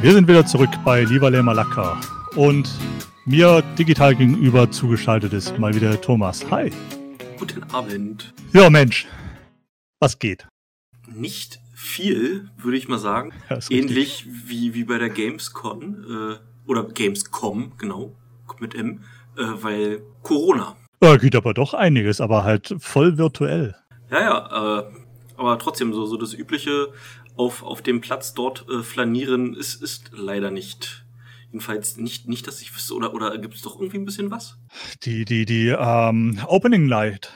Wir sind wieder zurück bei Lieberle Malaka und mir digital gegenüber zugeschaltet ist mal wieder Thomas. Hi. Guten Abend. Ja, Mensch. Was geht? Nicht viel, würde ich mal sagen. Ja, Ähnlich wie, wie bei der Gamescom äh, oder Gamescom, genau, mit M, äh, weil Corona. Ja, geht aber doch einiges, aber halt voll virtuell. Ja, ja, äh, aber trotzdem so, so das übliche auf, auf dem Platz dort äh, flanieren ist, ist leider nicht. Jedenfalls nicht, nicht, dass ich wüsste, oder, oder gibt es doch irgendwie ein bisschen was? Die, die, die ähm, Opening Night,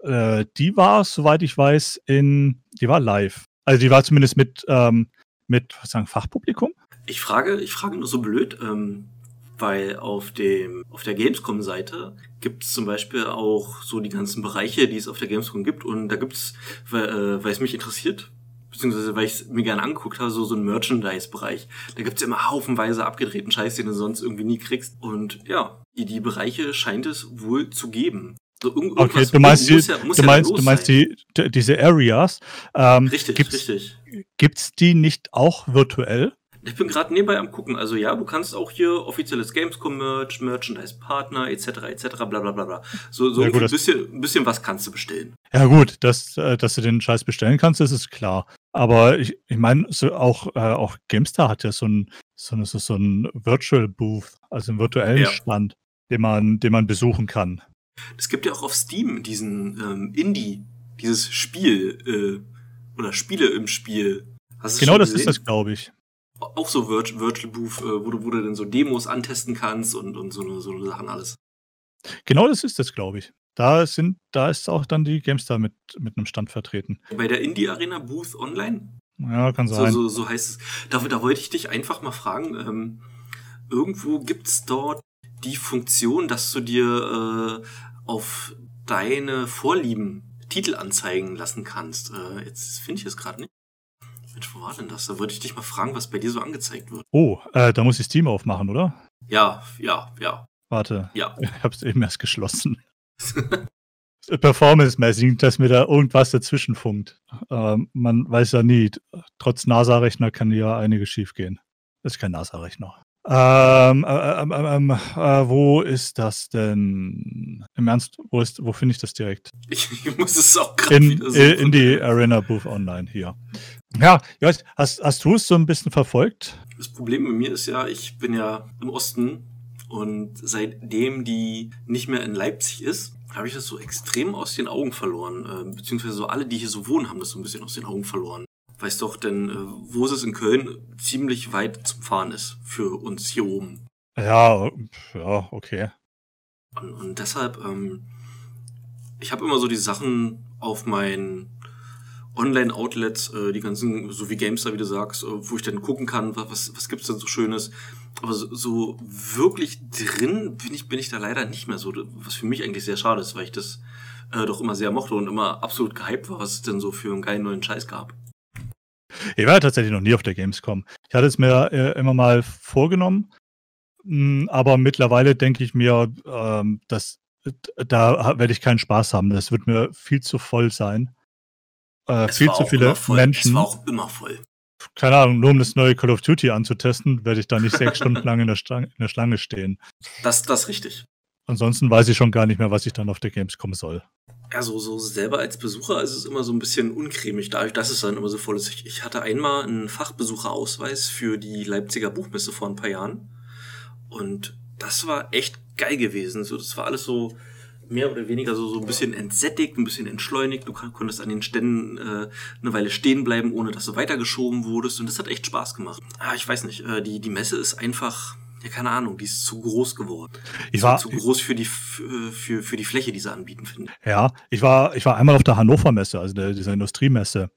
äh, die war, soweit ich weiß, in, die war live. Also die war zumindest mit, ähm, mit was sagen, Fachpublikum. Ich frage, ich frage nur so blöd, ähm, weil auf dem auf der Gamescom-Seite gibt es zum Beispiel auch so die ganzen Bereiche, die es auf der Gamescom gibt und da gibt es, weil, äh, weil es mich interessiert, beziehungsweise weil ich es mir gerne angeguckt habe, so, so ein Merchandise-Bereich. Da gibt's ja immer haufenweise abgedrehten Scheiß, den du sonst irgendwie nie kriegst. Und ja, die, die Bereiche scheint es wohl zu geben. So irgend- Okay, du meinst, die, ja, du ja meinst, du meinst die, diese Areas. Ähm, Richtig, gibt's, richtig. Gibt's die nicht auch virtuell? Ich bin gerade nebenbei am gucken. Also ja, du kannst auch hier offizielles Gamescom-Merch, Merchandise-Partner etc. etc. bla bla bla bla. So, so Ja, gut, ein bisschen, ein bisschen was kannst du bestellen. Ja gut, dass, äh, dass du den Scheiß bestellen kannst, das ist klar. Aber ich, ich meine, so auch, äh, auch GameStar hat ja so ein, so, ein- so, so ein Virtual Booth, also einen virtuellen Ja. Stand, den man, den man besuchen kann. Es gibt ja auch auf Steam diesen ähm, Indie, dieses Spiel äh, oder Spiele im Spiel. Genau das ist gesehen? das, glaube ich. Auch so Virt Virtual Booth, äh, wo, du, wo du dann so Demos antesten kannst und, und so, eine, so eine Sachen alles. Genau das ist das, glaube ich. Da sind, da ist auch dann die GameStar mit, mit einem Stand vertreten. Bei der Indie Arena Booth Online, Ja, kann so, sein. so, so heißt es. Da, da wollte ich dich einfach mal fragen, ähm, irgendwo gibt's dort die Funktion, dass du dir äh, auf deine Vorlieben Titel anzeigen lassen kannst. Äh, jetzt finde ich es gerade nicht. Mensch, wo war denn das? Da wollte ich dich mal fragen, was bei dir so angezeigt wird. Oh, äh, da muss ich Steam aufmachen, oder? Ja, ja, ja, Warte, ja. ich habe es eben erst geschlossen. Performance-mäßig, dass mir da irgendwas dazwischen funkt. Ähm, man weiß ja nie. Trotz NASA-Rechner kann ja einiges schiefgehen. Das ist kein NASA-Rechner. Ähm, äh, ähm, ähm, äh, wo ist das denn? Im Ernst, wo, ist, wo finde ich das direkt? Ich, muss es auch gerade In, wieder in, suchen. in die Arena Booth Online hier. Ja, weiß, hast, hast du es so ein bisschen verfolgt? Das Problem bei mir ist ja, ich bin ja im Osten und seitdem die nicht mehr in Leipzig ist, habe ich das so extrem aus den Augen verloren. Äh, beziehungsweise so alle, die hier so wohnen, haben das so ein bisschen aus den Augen verloren. Weißt doch, denn äh, wo ist es in Köln ziemlich weit zum Fahren ist für uns hier oben. Ja, ja, okay. Und, und deshalb, ähm, ich habe immer so die Sachen auf meinen Online-Outlets, äh, die ganzen, so wie GameStar, wie du sagst, äh, wo ich dann gucken kann, was, was, gibt's denn so Schönes. Aber so, so wirklich drin bin ich, bin ich da leider nicht mehr so, was für mich eigentlich sehr schade ist, weil ich das äh, doch immer sehr mochte und immer absolut gehypt war, was es denn so für einen geilen neuen Scheiß gab. Ich war ja tatsächlich noch nie auf der Gamescom. Ich hatte es mir äh, immer mal vorgenommen, mh, aber mittlerweile denke ich mir, ähm, dass da werde ich keinen Spaß haben. Das wird mir viel zu voll sein. Äh, viel zu viele. Menschen. Es war auch immer voll. Keine Ahnung, nur um das neue Call of Duty anzutesten, werde ich da nicht sechs Stunden lang in der, Stange, in der Schlange stehen. Das, das ist richtig. Ansonsten weiß ich schon gar nicht mehr, was ich dann auf der Gamescom soll. Ja, so, so selber als Besucher ist es immer so ein bisschen uncremig, dadurch, dass es dann immer so voll ist. Ich, ich hatte einmal einen Fachbesucherausweis für die Leipziger Buchmesse vor ein paar Jahren. Und das war echt geil gewesen. So, das war alles so mehr oder weniger so, so ein bisschen entsättigt, ein bisschen entschleunigt. Du kon- konntest an den Ständen äh, eine Weile stehen bleiben, ohne dass du weitergeschoben wurdest. Und das hat echt Spaß gemacht. Ah, ich weiß nicht, äh, die, die Messe ist einfach, ja, keine Ahnung, die ist zu groß geworden. Ich war, zu groß für die, für, für, für die Fläche, die sie anbieten, finde ich. Ja, ich war, ich war einmal auf der Hannover Messe, also der, dieser Industriemesse,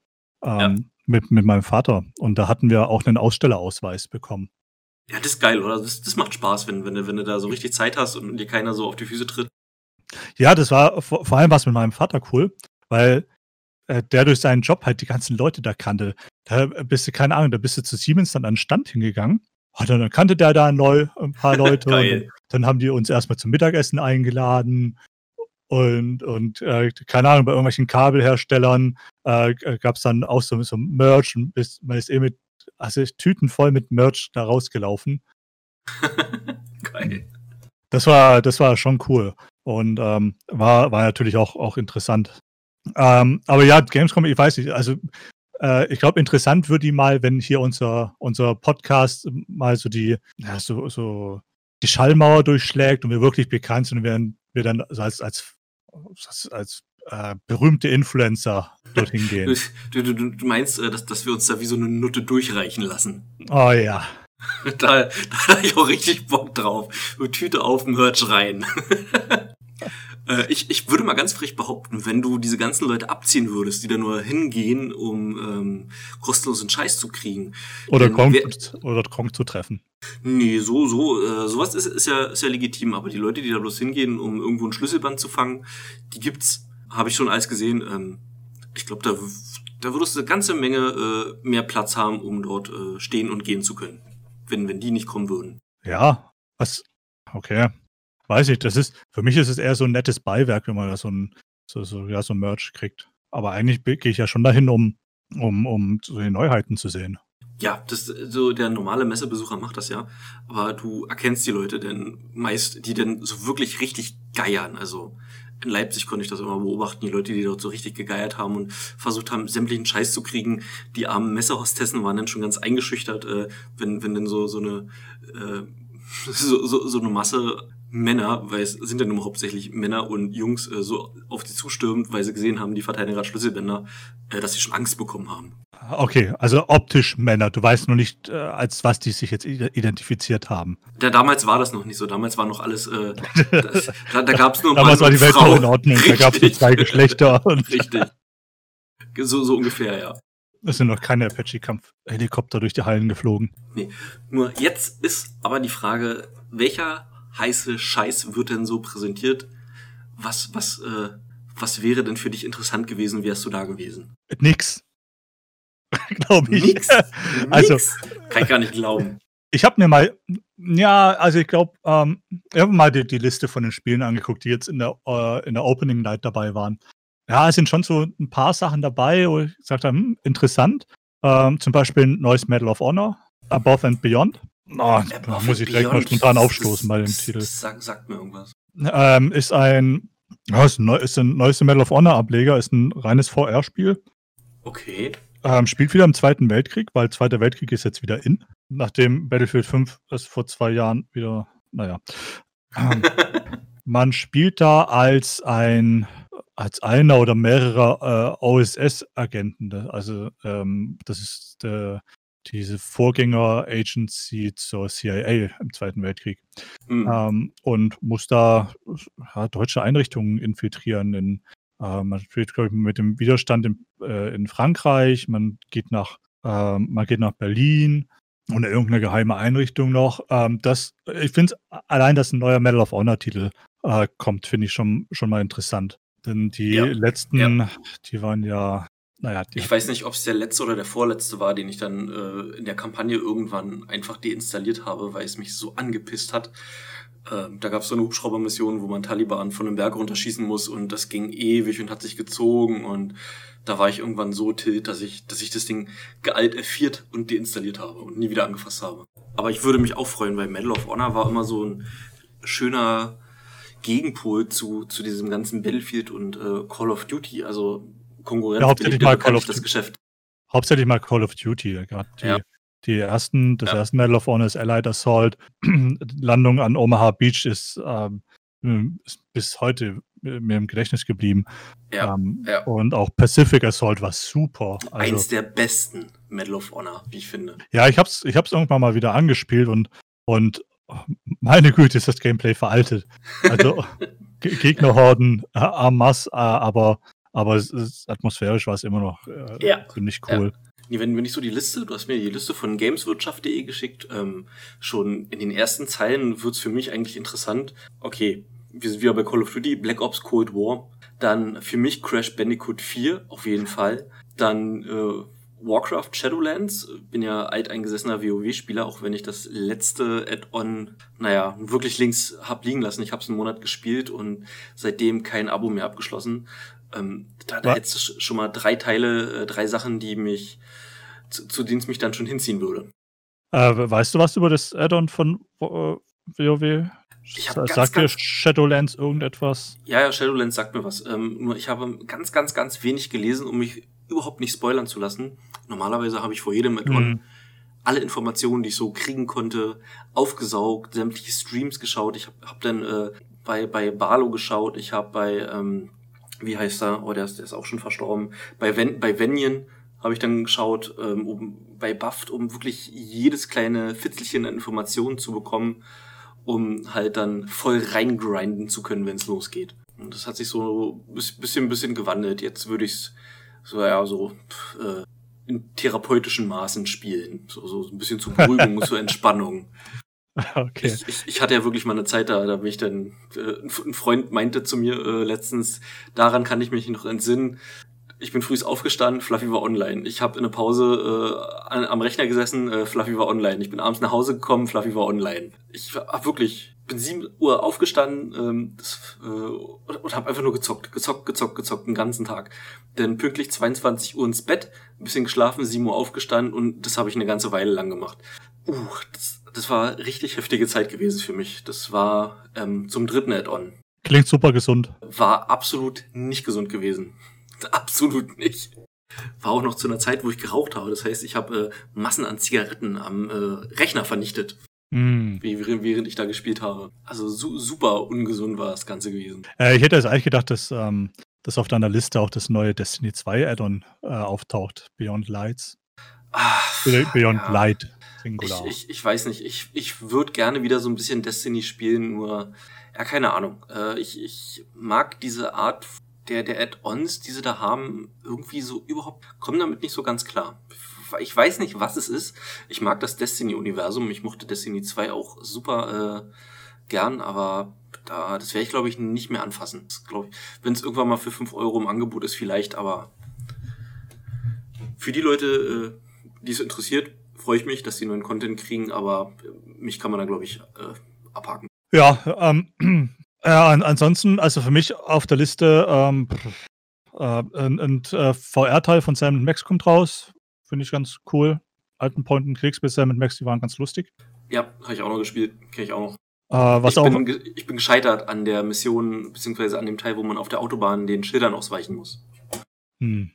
ähm, Ja. mit, mit meinem Vater. Und da hatten wir auch einen Ausstellerausweis bekommen. Ja, das ist geil, oder? Das, das macht Spaß, wenn, wenn, du, wenn du da so richtig Zeit hast und dir keiner so auf die Füße tritt. Ja, das war vor, vor allem was mit meinem Vater cool, weil äh, der durch seinen Job halt die ganzen Leute da kannte. Da bist du, keine Ahnung, da bist du zu Siemens dann an den Stand hingegangen. Und dann kannte der da neu, ein paar Leute. und dann haben die uns erstmal zum Mittagessen eingeladen. Und, und äh, keine Ahnung, bei irgendwelchen Kabelherstellern äh, gab es dann auch so, so Merch und ist, man ist eh mit also Tüten voll mit Merch da rausgelaufen. Geil. Das war, das war schon cool. Und ähm, war, war natürlich auch, auch interessant. Ähm, aber ja, Gamescom, ich weiß nicht, also äh, ich glaube, interessant wird die mal, wenn hier unser, unser Podcast mal so die, ja, so, so die Schallmauer durchschlägt und wir wirklich bekannt sind und werden wir dann als, als, als, als äh, berühmte Influencer dorthin gehen. Du, du, du meinst, äh, dass, dass wir uns da wie so eine Nutte durchreichen lassen? Oh ja. da, da habe ich auch richtig Bock drauf. Tüte auf, Merch rein. Äh, ich, ich würde mal ganz frech behaupten, wenn du diese ganzen Leute abziehen würdest, die da nur hingehen, um ähm, kostenlosen Scheiß zu kriegen. Oder Kong, oder Kong zu treffen. Nee, so, so, äh, sowas ist, ist, ja, ist ja legitim, aber die Leute, die da bloß hingehen, um irgendwo ein Schlüsselband zu fangen, die gibt's, habe ich schon alles gesehen. Ähm, ich glaube, da, da würdest du eine ganze Menge äh, mehr Platz haben, um dort äh, stehen und gehen zu können. Wenn, wenn die nicht kommen würden. Ja, was, okay. Weiß ich, das ist, für mich ist es eher so ein nettes Beiwerk, wenn man da so ein, so, so, ja, so ein Merch kriegt. Aber eigentlich gehe ich ja schon dahin, um, um, um so die Neuheiten zu sehen. Ja, das, so der normale Messebesucher macht das ja. Aber du erkennst die Leute denn meist, die denn so wirklich richtig geiern. Also in Leipzig konnte ich das immer beobachten, die Leute, die dort so richtig gegeiert haben und versucht haben, sämtlichen Scheiß zu kriegen. Die armen Messerhostessen waren dann schon ganz eingeschüchtert, äh, wenn, wenn dann so, so eine, äh, so, so, so eine Masse Männer, weil es sind ja nun hauptsächlich Männer und Jungs äh, so auf die zustürmt, weil sie gesehen haben, die verteidigen gerade Schlüsselbänder, äh, dass sie schon Angst bekommen haben. Okay, also optisch Männer. Du weißt noch nicht, äh, als was die sich jetzt identifiziert haben. Ja, damals war das noch nicht so. Damals war noch alles, äh, das, da, da gab es nur Damals war die Welt noch in Ordnung. Richtig. Da gab es nur zwei Geschlechter. Richtig. So, so ungefähr, ja. Es sind noch keine Apache-Kampf-Helikopter durch die Hallen geflogen. Nee. Nur jetzt ist aber die Frage, welcher heiße Scheiß wird denn so präsentiert? Was, was, äh, was wäre denn für dich interessant gewesen, wärst du da gewesen? Nix. Glaube ich. Nix. Also, Nix? Kann ich gar nicht glauben. Ich habe mir mal, ja, also ich glaube, ähm, ich habe mal die, die, Liste von den Spielen angeguckt, die jetzt in der, äh, in der Opening Night dabei waren. Ja, es sind schon so ein paar Sachen dabei, wo ich gesagt habe, hm, interessant. Ähm, zum Beispiel ein neues Medal of Honor, Above and Beyond. Oh, da muss ich direkt mal spontan aufstoßen bei dem Titel. Sag, sagt mir irgendwas. Ähm, ist ein, ja, ist ein, neu, ist ein neues Medal of Honor Ableger, ist ein reines VR-Spiel. Okay. Ähm, spielt wieder im Zweiten Weltkrieg, weil Zweiter Weltkrieg ist jetzt wieder in. Nachdem Battlefield 5 es vor zwei Jahren wieder, naja. Ähm, man spielt da als ein als einer oder mehrerer äh, OSS-Agenten. Also ähm, das ist der diese Vorgänger-Agency zur CIA im Zweiten Weltkrieg. Mhm. Ähm, und muss da ja, deutsche Einrichtungen infiltrieren. In, äh, man spielt, glaube ich, mit dem Widerstand in, äh, in Frankreich, man geht nach, äh, man geht nach Berlin und irgendeine geheime Einrichtung noch. Ähm, das, ich finde allein, dass ein neuer Medal of Honor-Titel äh, kommt, finde ich schon, schon mal interessant. Denn die ja. letzten, ja. die waren ja naja, ich weiß nicht, ob es der letzte oder der vorletzte war, den ich dann äh, in der Kampagne irgendwann einfach deinstalliert habe, weil es mich so angepisst hat. Äh, da gab es so eine Hubschraubermission, wo man Taliban von einem Berg runterschießen muss und das ging ewig und hat sich gezogen und da war ich irgendwann so tilt, dass ich, dass ich das Ding gealt F4 und deinstalliert habe und nie wieder angefasst habe. Aber ich würde mich auch freuen, weil Medal of Honor war immer so ein schöner Gegenpol zu, zu diesem ganzen Battlefield und äh, Call of Duty. Also Konkurrenz ja, hauptsächlich mal Call of das Geschäft. Hauptsächlich mal Call of Duty. Gerade die, ja. die ersten, das ja. erste Medal of Honor ist Allied Assault. Landung an Omaha Beach ist, ähm, ist bis heute mir im Gedächtnis geblieben. Ja, ähm, ja. Und auch Pacific Assault war super. Also, Eins der besten Medal of Honor, wie ich finde. Ja, ich hab's, ich hab's irgendwann mal wieder angespielt und, und meine Güte, ist das Gameplay veraltet. Also Gegnerhorden äh, en masse, äh, aber aber es ist, atmosphärisch war es immer noch äh, ja. ziemlich cool. Ja. Wenn, wenn ich so die Liste, du hast mir die Liste von gameswirtschaft.de geschickt, ähm, schon in den ersten Zeilen wird es für mich eigentlich interessant. Okay, wir sind wieder bei Call of Duty, Black Ops Cold War. Dann für mich Crash Bandicoot 4, auf jeden Fall. Dann äh, Warcraft Shadowlands. Bin ja alteingesessener WoW-Spieler, auch wenn ich das letzte Add-on, naja, wirklich links hab liegen lassen. Ich habe es einen Monat gespielt und seitdem kein Abo mehr abgeschlossen. Ähm, da, da hättest du schon mal drei Teile, äh, drei Sachen, die mich zu, zu denen es mich dann schon hinziehen würde. Äh, weißt du was über das Add-on von äh, WoW? Ich hab ganz, sagt dir ganz- Shadowlands irgendetwas? Ja, ja, Shadowlands sagt mir was. Ähm, nur ich habe ganz, ganz, ganz wenig gelesen, um mich überhaupt nicht spoilern zu lassen. Normalerweise habe ich vor jedem Add-on Hm. alle Informationen, die ich so kriegen konnte, aufgesaugt, sämtliche Streams geschaut. Ich habe hab dann äh, bei, bei Barlo geschaut, ich habe bei, ähm, wie heißt er, oh, der ist, der ist auch schon verstorben, bei, Ven bei Venien habe ich dann geschaut, ähm, um, bei Buffed, um wirklich jedes kleine Fitzelchen an Informationen zu bekommen, um halt dann voll reingrinden zu können, wenn es losgeht. Und das hat sich so ein bisschen, bisschen gewandelt. Jetzt würde ich es so, ja, so äh, in therapeutischen Maßen spielen. So, so ein bisschen zur Beruhigung, zur Entspannung. Okay. Ich, ich, ich hatte ja wirklich mal eine Zeit da, da bin ich dann, äh, ein Freund meinte zu mir äh, letztens, daran kann ich mich noch entsinnen. Ich bin früh aufgestanden, Fluffy war online. Ich habe in der Pause äh, an, am Rechner gesessen, äh, Fluffy war online. Ich bin abends nach Hause gekommen, Fluffy war online. Ich hab wirklich, bin 7 Uhr aufgestanden ähm, das, äh, und, und habe einfach nur gezockt, gezockt, gezockt, gezockt den ganzen Tag. Dann pünktlich 22 Uhr ins Bett, ein bisschen geschlafen, 7 Uhr aufgestanden und das habe ich eine ganze Weile lang gemacht. Uh, das, das war richtig heftige Zeit gewesen für mich. Das war ähm, zum dritten Add-on. Klingt super gesund. War absolut nicht gesund gewesen. Absolut nicht. War auch noch zu einer Zeit, wo ich geraucht habe. Das heißt, ich habe äh, Massen an Zigaretten am äh, Rechner vernichtet, wie, während ich da gespielt habe. Also su super ungesund war das Ganze gewesen. Äh, ich hätte jetzt eigentlich gedacht, dass, ähm, dass auf deiner Liste auch das neue Destiny 2 Add-on äh, auftaucht. Beyond Lights. Be- Beyond ja. Light. Ich, Singular. ich, ich weiß nicht, ich, ich würde gerne wieder so ein bisschen Destiny spielen, nur, ja, keine Ahnung. Äh, ich, ich mag diese Art der, der Add-ons, die sie da haben, irgendwie so überhaupt, kommen damit nicht so ganz klar. Ich weiß nicht, was es ist. Ich mag das Destiny-Universum. Ich mochte Destiny 2 auch super äh, gern, aber da, das werde ich, glaube ich, nicht mehr anfassen. Ich, Wenn es irgendwann mal für 5 Euro im Angebot ist, vielleicht, aber für die Leute, äh, die es interessiert, freue ich mich, dass die neuen Content kriegen, aber äh, mich kann man da, glaube ich, äh, abhaken. Ja, ähm, äh, an, ansonsten, also für mich auf der Liste, ähm, äh, ein, ein äh, VR-Teil von Sam Max kommt raus. Finde ich ganz cool. Alten Point and Clicks mit Sam Max, die waren ganz lustig. Ja, habe ich auch noch gespielt, kenne ich auch noch. Äh, was ich, auch. bin, ich bin gescheitert an der Mission, beziehungsweise an dem Teil, wo man auf der Autobahn den Schildern ausweichen muss. Hm.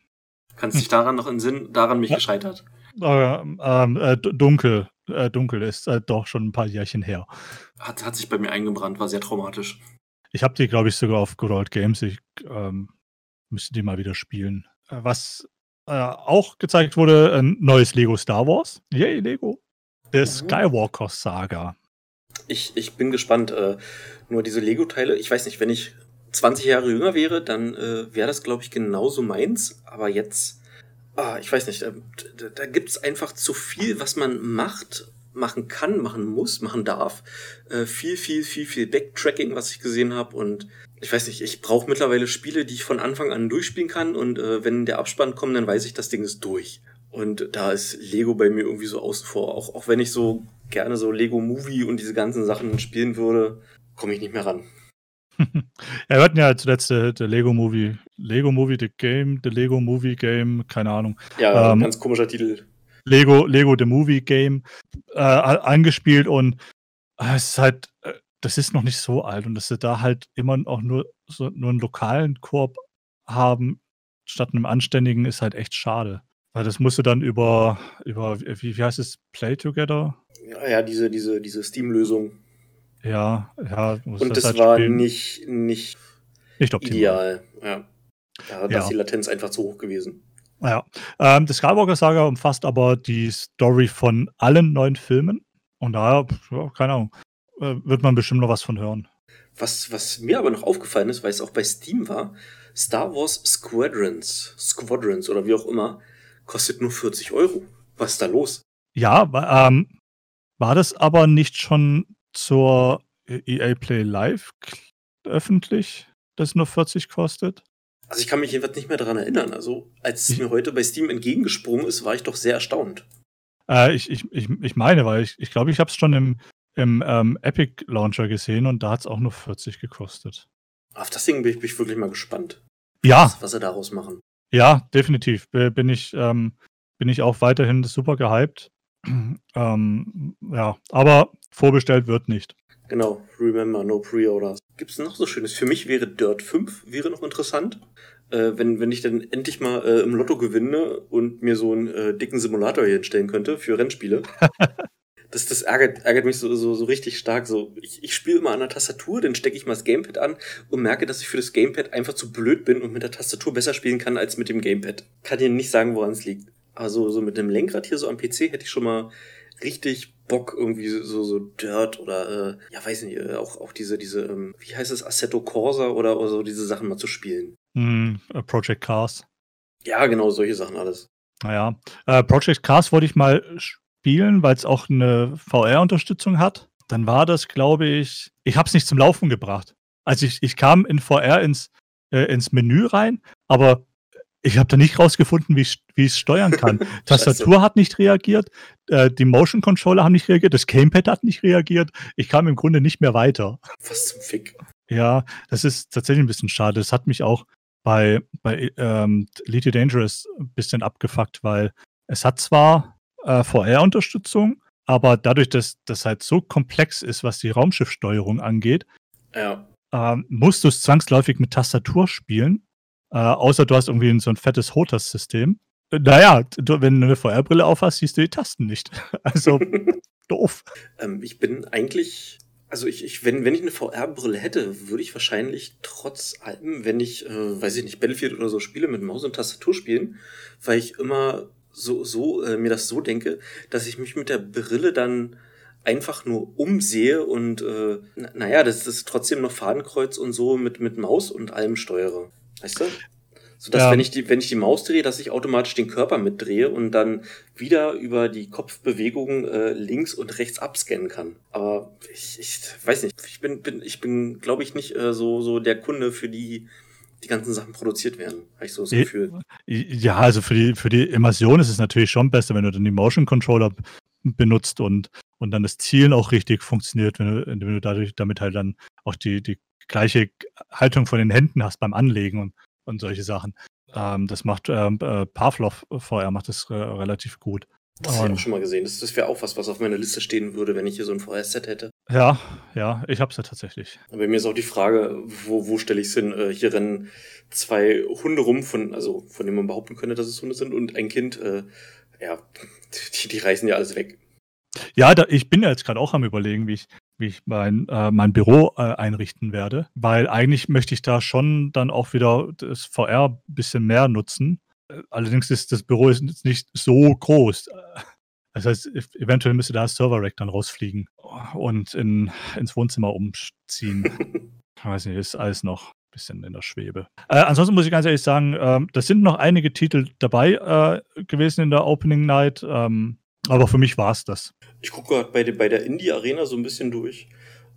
Kannst dich daran noch entsinnen? Daran mich Ja. gescheitert. Äh, ähm, äh, d- dunkel. Äh, dunkel ist äh, doch schon ein paar Jährchen her. Hat, hat sich bei mir eingebrannt, war sehr traumatisch. Ich habe die, glaube ich, sogar auf Good Old Games. Ich ähm, müsste die mal wieder spielen. Äh, was äh, auch gezeigt wurde, ein neues Lego Star Wars. Yay, Lego. Der Mhm. Skywalker Saga. Ich, ich bin gespannt. Äh, nur diese Lego-Teile, ich weiß nicht, wenn ich 20 Jahre jünger wäre, dann äh, wäre das, glaube ich, genauso meins. Aber jetzt, ah, ich weiß nicht, da, da, da gibt es einfach zu viel, was man macht, machen kann, machen muss, machen darf. Äh, viel, viel, viel, viel Backtracking, was ich gesehen habe. Und ich weiß nicht, ich brauche mittlerweile Spiele, die ich von Anfang an durchspielen kann. Und äh, wenn der Abspann kommt, dann weiß ich, das Ding ist durch. Und da ist Lego bei mir irgendwie so außen vor. Auch, auch wenn ich so gerne so Lego Movie und diese ganzen Sachen spielen würde, komme ich nicht mehr ran. Ja, wir hatten ja zuletzt der, der Lego Movie, Lego Movie The Game, The Lego Movie Game, keine Ahnung. Ja, Ähm, ganz komischer Titel. Lego, Lego The Movie Game äh, angespielt und äh, es ist halt, äh, das ist noch nicht so alt und dass sie da halt immer auch nur so nur einen lokalen Koop haben statt einem anständigen ist halt echt schade. Weil das musst du dann über, über wie, wie heißt es, Play Together? Ja, ja, diese, diese, diese Steam-Lösung. Ja, ja. Und das halt war spielen. nicht, nicht nicht optimal. ideal. Ja. Da, da Ja. ist die Latenz einfach zu hoch gewesen. Ja. Ähm, das Skywalker Saga umfasst aber die Story von allen neun Filmen. Und daher, ja, keine Ahnung, äh, wird man bestimmt noch was von hören. Was, was mir aber noch aufgefallen ist, weil es auch bei Steam war, Star Wars Squadrons, Squadrons oder wie auch immer, kostet nur 40 Euro. Was ist da los? Ja, ähm, war das aber nicht schon zur EA Play Live öffentlich, das nur 40 kostet? Also ich kann mich jedenfalls nicht mehr daran erinnern. Also als es mir heute bei Steam entgegengesprungen ist, war ich doch sehr erstaunt. Äh, ich, ich, ich, ich meine, weil ich glaube, ich, glaub, ich habe es schon im, im ähm, Epic Launcher gesehen und da hat es auch nur 40 gekostet. Auf das Ding bin ich, bin ich wirklich mal gespannt, Ja, was, was sie daraus machen. ja, definitiv. Bin ich, ähm, bin ich auch weiterhin super gehypt. ähm, ja, aber vorbestellt wird nicht. Genau, remember, no pre-orders. Gibt es noch so Schönes? Für mich wäre Dirt 5 wäre noch interessant. Äh, wenn, wenn ich dann endlich mal äh, im Lotto gewinne und mir so einen äh, dicken Simulator hier hinstellen könnte für Rennspiele. das, das ärgert, ärgert mich so, so, so richtig stark. So, ich, ich spiele immer an der Tastatur, dann stecke ich mal das Gamepad an und merke, dass ich für das Gamepad einfach zu blöd bin und mit der Tastatur besser spielen kann als mit dem Gamepad. Kann dir nicht sagen, woran es liegt. Also so mit dem Lenkrad hier so am PC hätte ich schon mal richtig Bock irgendwie so so Dirt oder äh, ja weiß nicht äh, auch auch diese diese ähm, wie heißt es Assetto Corsa oder, oder so diese Sachen mal zu spielen. Mm, Project Cars. Ja genau solche Sachen alles. Naja, äh, Project Cars wollte ich mal spielen, weil es auch eine VR-Unterstützung hat. Dann war das, glaube ich, ich habe es nicht zum Laufen gebracht. Also ich, ich kam in VR ins, äh, ins Menü rein, aber ich habe da nicht rausgefunden, wie ich es steuern kann. Tastatur hat nicht reagiert, äh, die Motion Controller haben nicht reagiert, das Gamepad hat nicht reagiert. Ich kam im Grunde nicht mehr weiter. Was zum Fick. Ja, das ist tatsächlich ein bisschen schade. Das hat mich auch bei, bei ähm, Elite Dangerous ein bisschen abgefuckt, weil es hat zwar äh, VR-Unterstützung, aber dadurch, dass das halt so komplex ist, was die Raumschiffsteuerung angeht, ja. ähm, musst du es zwangsläufig mit Tastatur spielen. Äh, außer du hast irgendwie so ein fettes HOTAS-System. Äh, naja, du, wenn du eine VR-Brille aufhast, siehst du die Tasten nicht. Also doof. Ähm, ich bin eigentlich, also ich, ich wenn, wenn ich eine VR-Brille hätte, würde ich wahrscheinlich trotz allem, wenn ich, äh, weiß ich nicht, Battlefield oder so spiele, mit Maus und Tastatur spielen, weil ich immer so, so äh, mir das so denke, dass ich mich mit der Brille dann einfach nur umsehe und äh, naja, das ist trotzdem noch Fadenkreuz und so mit, mit Maus und allem steuere. Weißt du? So dass, ja. wenn ich die, wenn ich die Maus drehe, dass ich automatisch den Körper mitdrehe und dann wieder über die Kopfbewegungen äh, links und rechts abscannen kann. Aber ich, ich weiß nicht, ich bin, bin ich bin, glaube ich, nicht äh, so, so der Kunde, für die die ganzen Sachen produziert werden. Habe ich so das Gefühl. Ja, also für die, für die Immersion ist es natürlich schon besser, wenn du dann die Motion Controller benutzt und, und dann das Zielen auch richtig funktioniert, wenn du, wenn du dadurch damit halt dann auch die, die gleiche Haltung von den Händen hast beim Anlegen und, und solche Sachen. Ähm, das macht ähm, äh, Pavlov VR macht das äh, relativ gut. Das habe ich auch schon mal gesehen. Das, das wäre auch was, was auf meiner Liste stehen würde, wenn ich hier so ein VR-Set hätte. Ja, ja, ich habe es ja tatsächlich. Bei mir ist auch die Frage, wo, wo stelle ich es hin? Äh, hier rennen zwei Hunde rum, von, also von denen man behaupten könnte, dass es Hunde sind, und ein Kind. Äh, ja, die, die reißen ja alles weg. Ja, da, ich bin ja jetzt gerade auch am überlegen, wie ich, wie ich mein, äh, mein Büro äh, einrichten werde, weil eigentlich möchte ich da schon dann auch wieder das VR ein bisschen mehr nutzen. Äh, allerdings ist das Büro ist nicht so groß. Das heißt, eventuell müsste da das Server-Rack dann rausfliegen und in, ins Wohnzimmer umziehen. ich weiß nicht, ist alles noch ein bisschen in der Schwebe. Äh, ansonsten muss ich ganz ehrlich sagen, äh, das sind noch einige Titel dabei äh, gewesen in der Opening Night. Ähm, aber für mich war es das. Ich gucke gerade bei, bei der Indie-Arena so ein bisschen durch.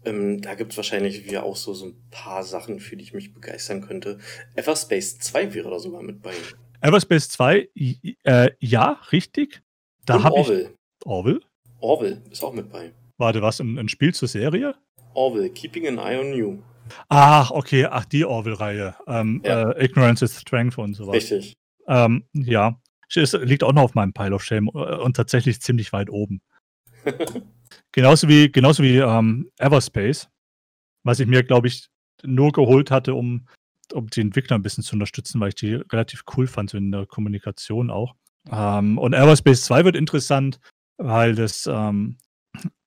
Ähm, da gibt es wahrscheinlich wieder auch so, so ein paar Sachen, für die ich mich begeistern könnte. Everspace 2 wäre da sogar mit bei. Everspace 2, äh, ja, richtig. Da habe ich. Orville? Orville ist auch mit bei. Warte, was? Ein, ein Spiel zur Serie? Orville, Keeping an Eye on You. Ach, okay, ach, die Orville-Reihe. Ähm, ja. äh, Ignorance is Strength und so was. Richtig. Ähm, ja, es liegt auch noch auf meinem Pile of Shame äh, und tatsächlich ziemlich weit oben. genauso wie, genauso wie ähm, Everspace, was ich mir, glaube ich, nur geholt hatte, um, um die Entwickler ein bisschen zu unterstützen, weil ich die relativ cool fand, so in der Kommunikation auch. Ähm, und Everspace 2 wird interessant, weil das ähm,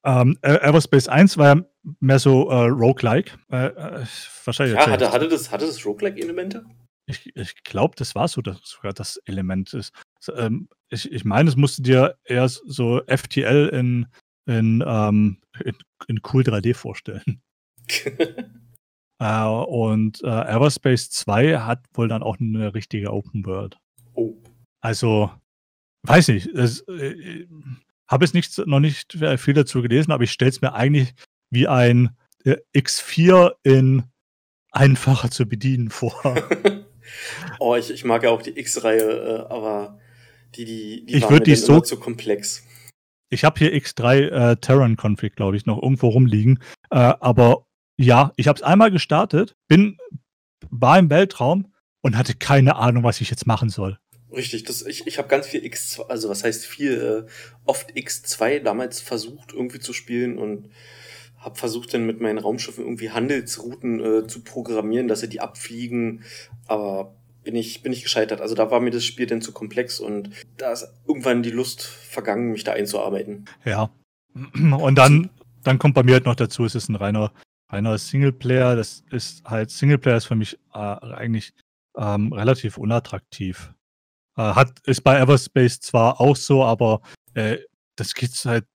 ähm, Everspace 1 war ja mehr so äh, roguelike. Äh, äh, wahrscheinlich ja, hatte, hatte, das, hatte das Roguelike-Elemente? Ich, ich glaube, das war so das, sogar das Element. Ist. Ähm, ich, ich meine, es musste dir erst so FTL in, in, ähm, in, in cool 3D vorstellen. äh, und äh, Everspace 2 hat wohl dann auch eine richtige Open World. Oh. Also, weiß nicht. äh, habe es nicht, noch nicht viel dazu gelesen, aber ich stelle es mir eigentlich wie ein äh, X4 in einfacher zu bedienen vor. oh, ich, ich mag ja auch die X-Reihe, äh, aber die, die, die ich die so, zu komplex. Ich habe hier X3 äh, Terran Config, glaube ich, noch irgendwo rumliegen. Äh, aber ja, ich habe es einmal gestartet, bin, war im Weltraum und hatte keine Ahnung, was ich jetzt machen soll. Richtig, das, ich, ich habe ganz viel X2, also was heißt viel, äh, oft X2 damals versucht irgendwie zu spielen und habe versucht dann mit meinen Raumschiffen irgendwie Handelsrouten äh, zu programmieren, dass sie die abfliegen, aber bin ich, bin ich gescheitert. Also da war mir das Spiel dann zu komplex und da ist irgendwann die Lust vergangen, mich da einzuarbeiten. Ja. Und dann, dann kommt bei mir halt noch dazu, es ist ein reiner, reiner Singleplayer. Das ist halt, Singleplayer ist für mich äh, eigentlich ähm, relativ unattraktiv. Äh, hat, ist bei Everspace zwar auch so, aber äh, das geht halt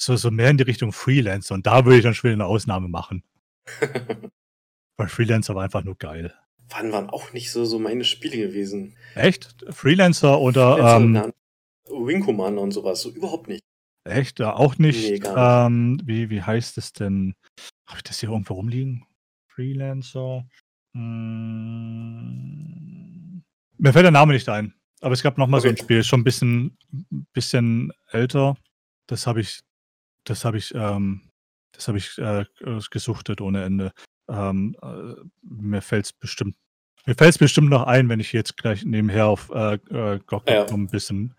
so, so mehr in die Richtung Freelancer und da würde ich dann schon wieder eine Ausnahme machen. Weil Freelancer war einfach nur geil waren, waren auch nicht so, so meine Spiele gewesen. Echt? Freelancer oder Freelancer ähm, Wing Commander und sowas, so überhaupt nicht. Echt? Ja, auch nicht. Nee. Ähm, wie, wie heißt es denn? Habe ich das hier irgendwo rumliegen? Freelancer. Hm. Mir fällt der Name nicht ein. Aber es gab noch mal okay. so ein Spiel, schon ein bisschen, bisschen älter. Das habe ich, das habe ich, ähm, das habe ich äh, gesuchtet ohne Ende. Ähm, äh, mir fällt es bestimmt, mir fällt es bestimmt noch ein, wenn ich jetzt gleich nebenher auf äh, äh, ja. ein bisschen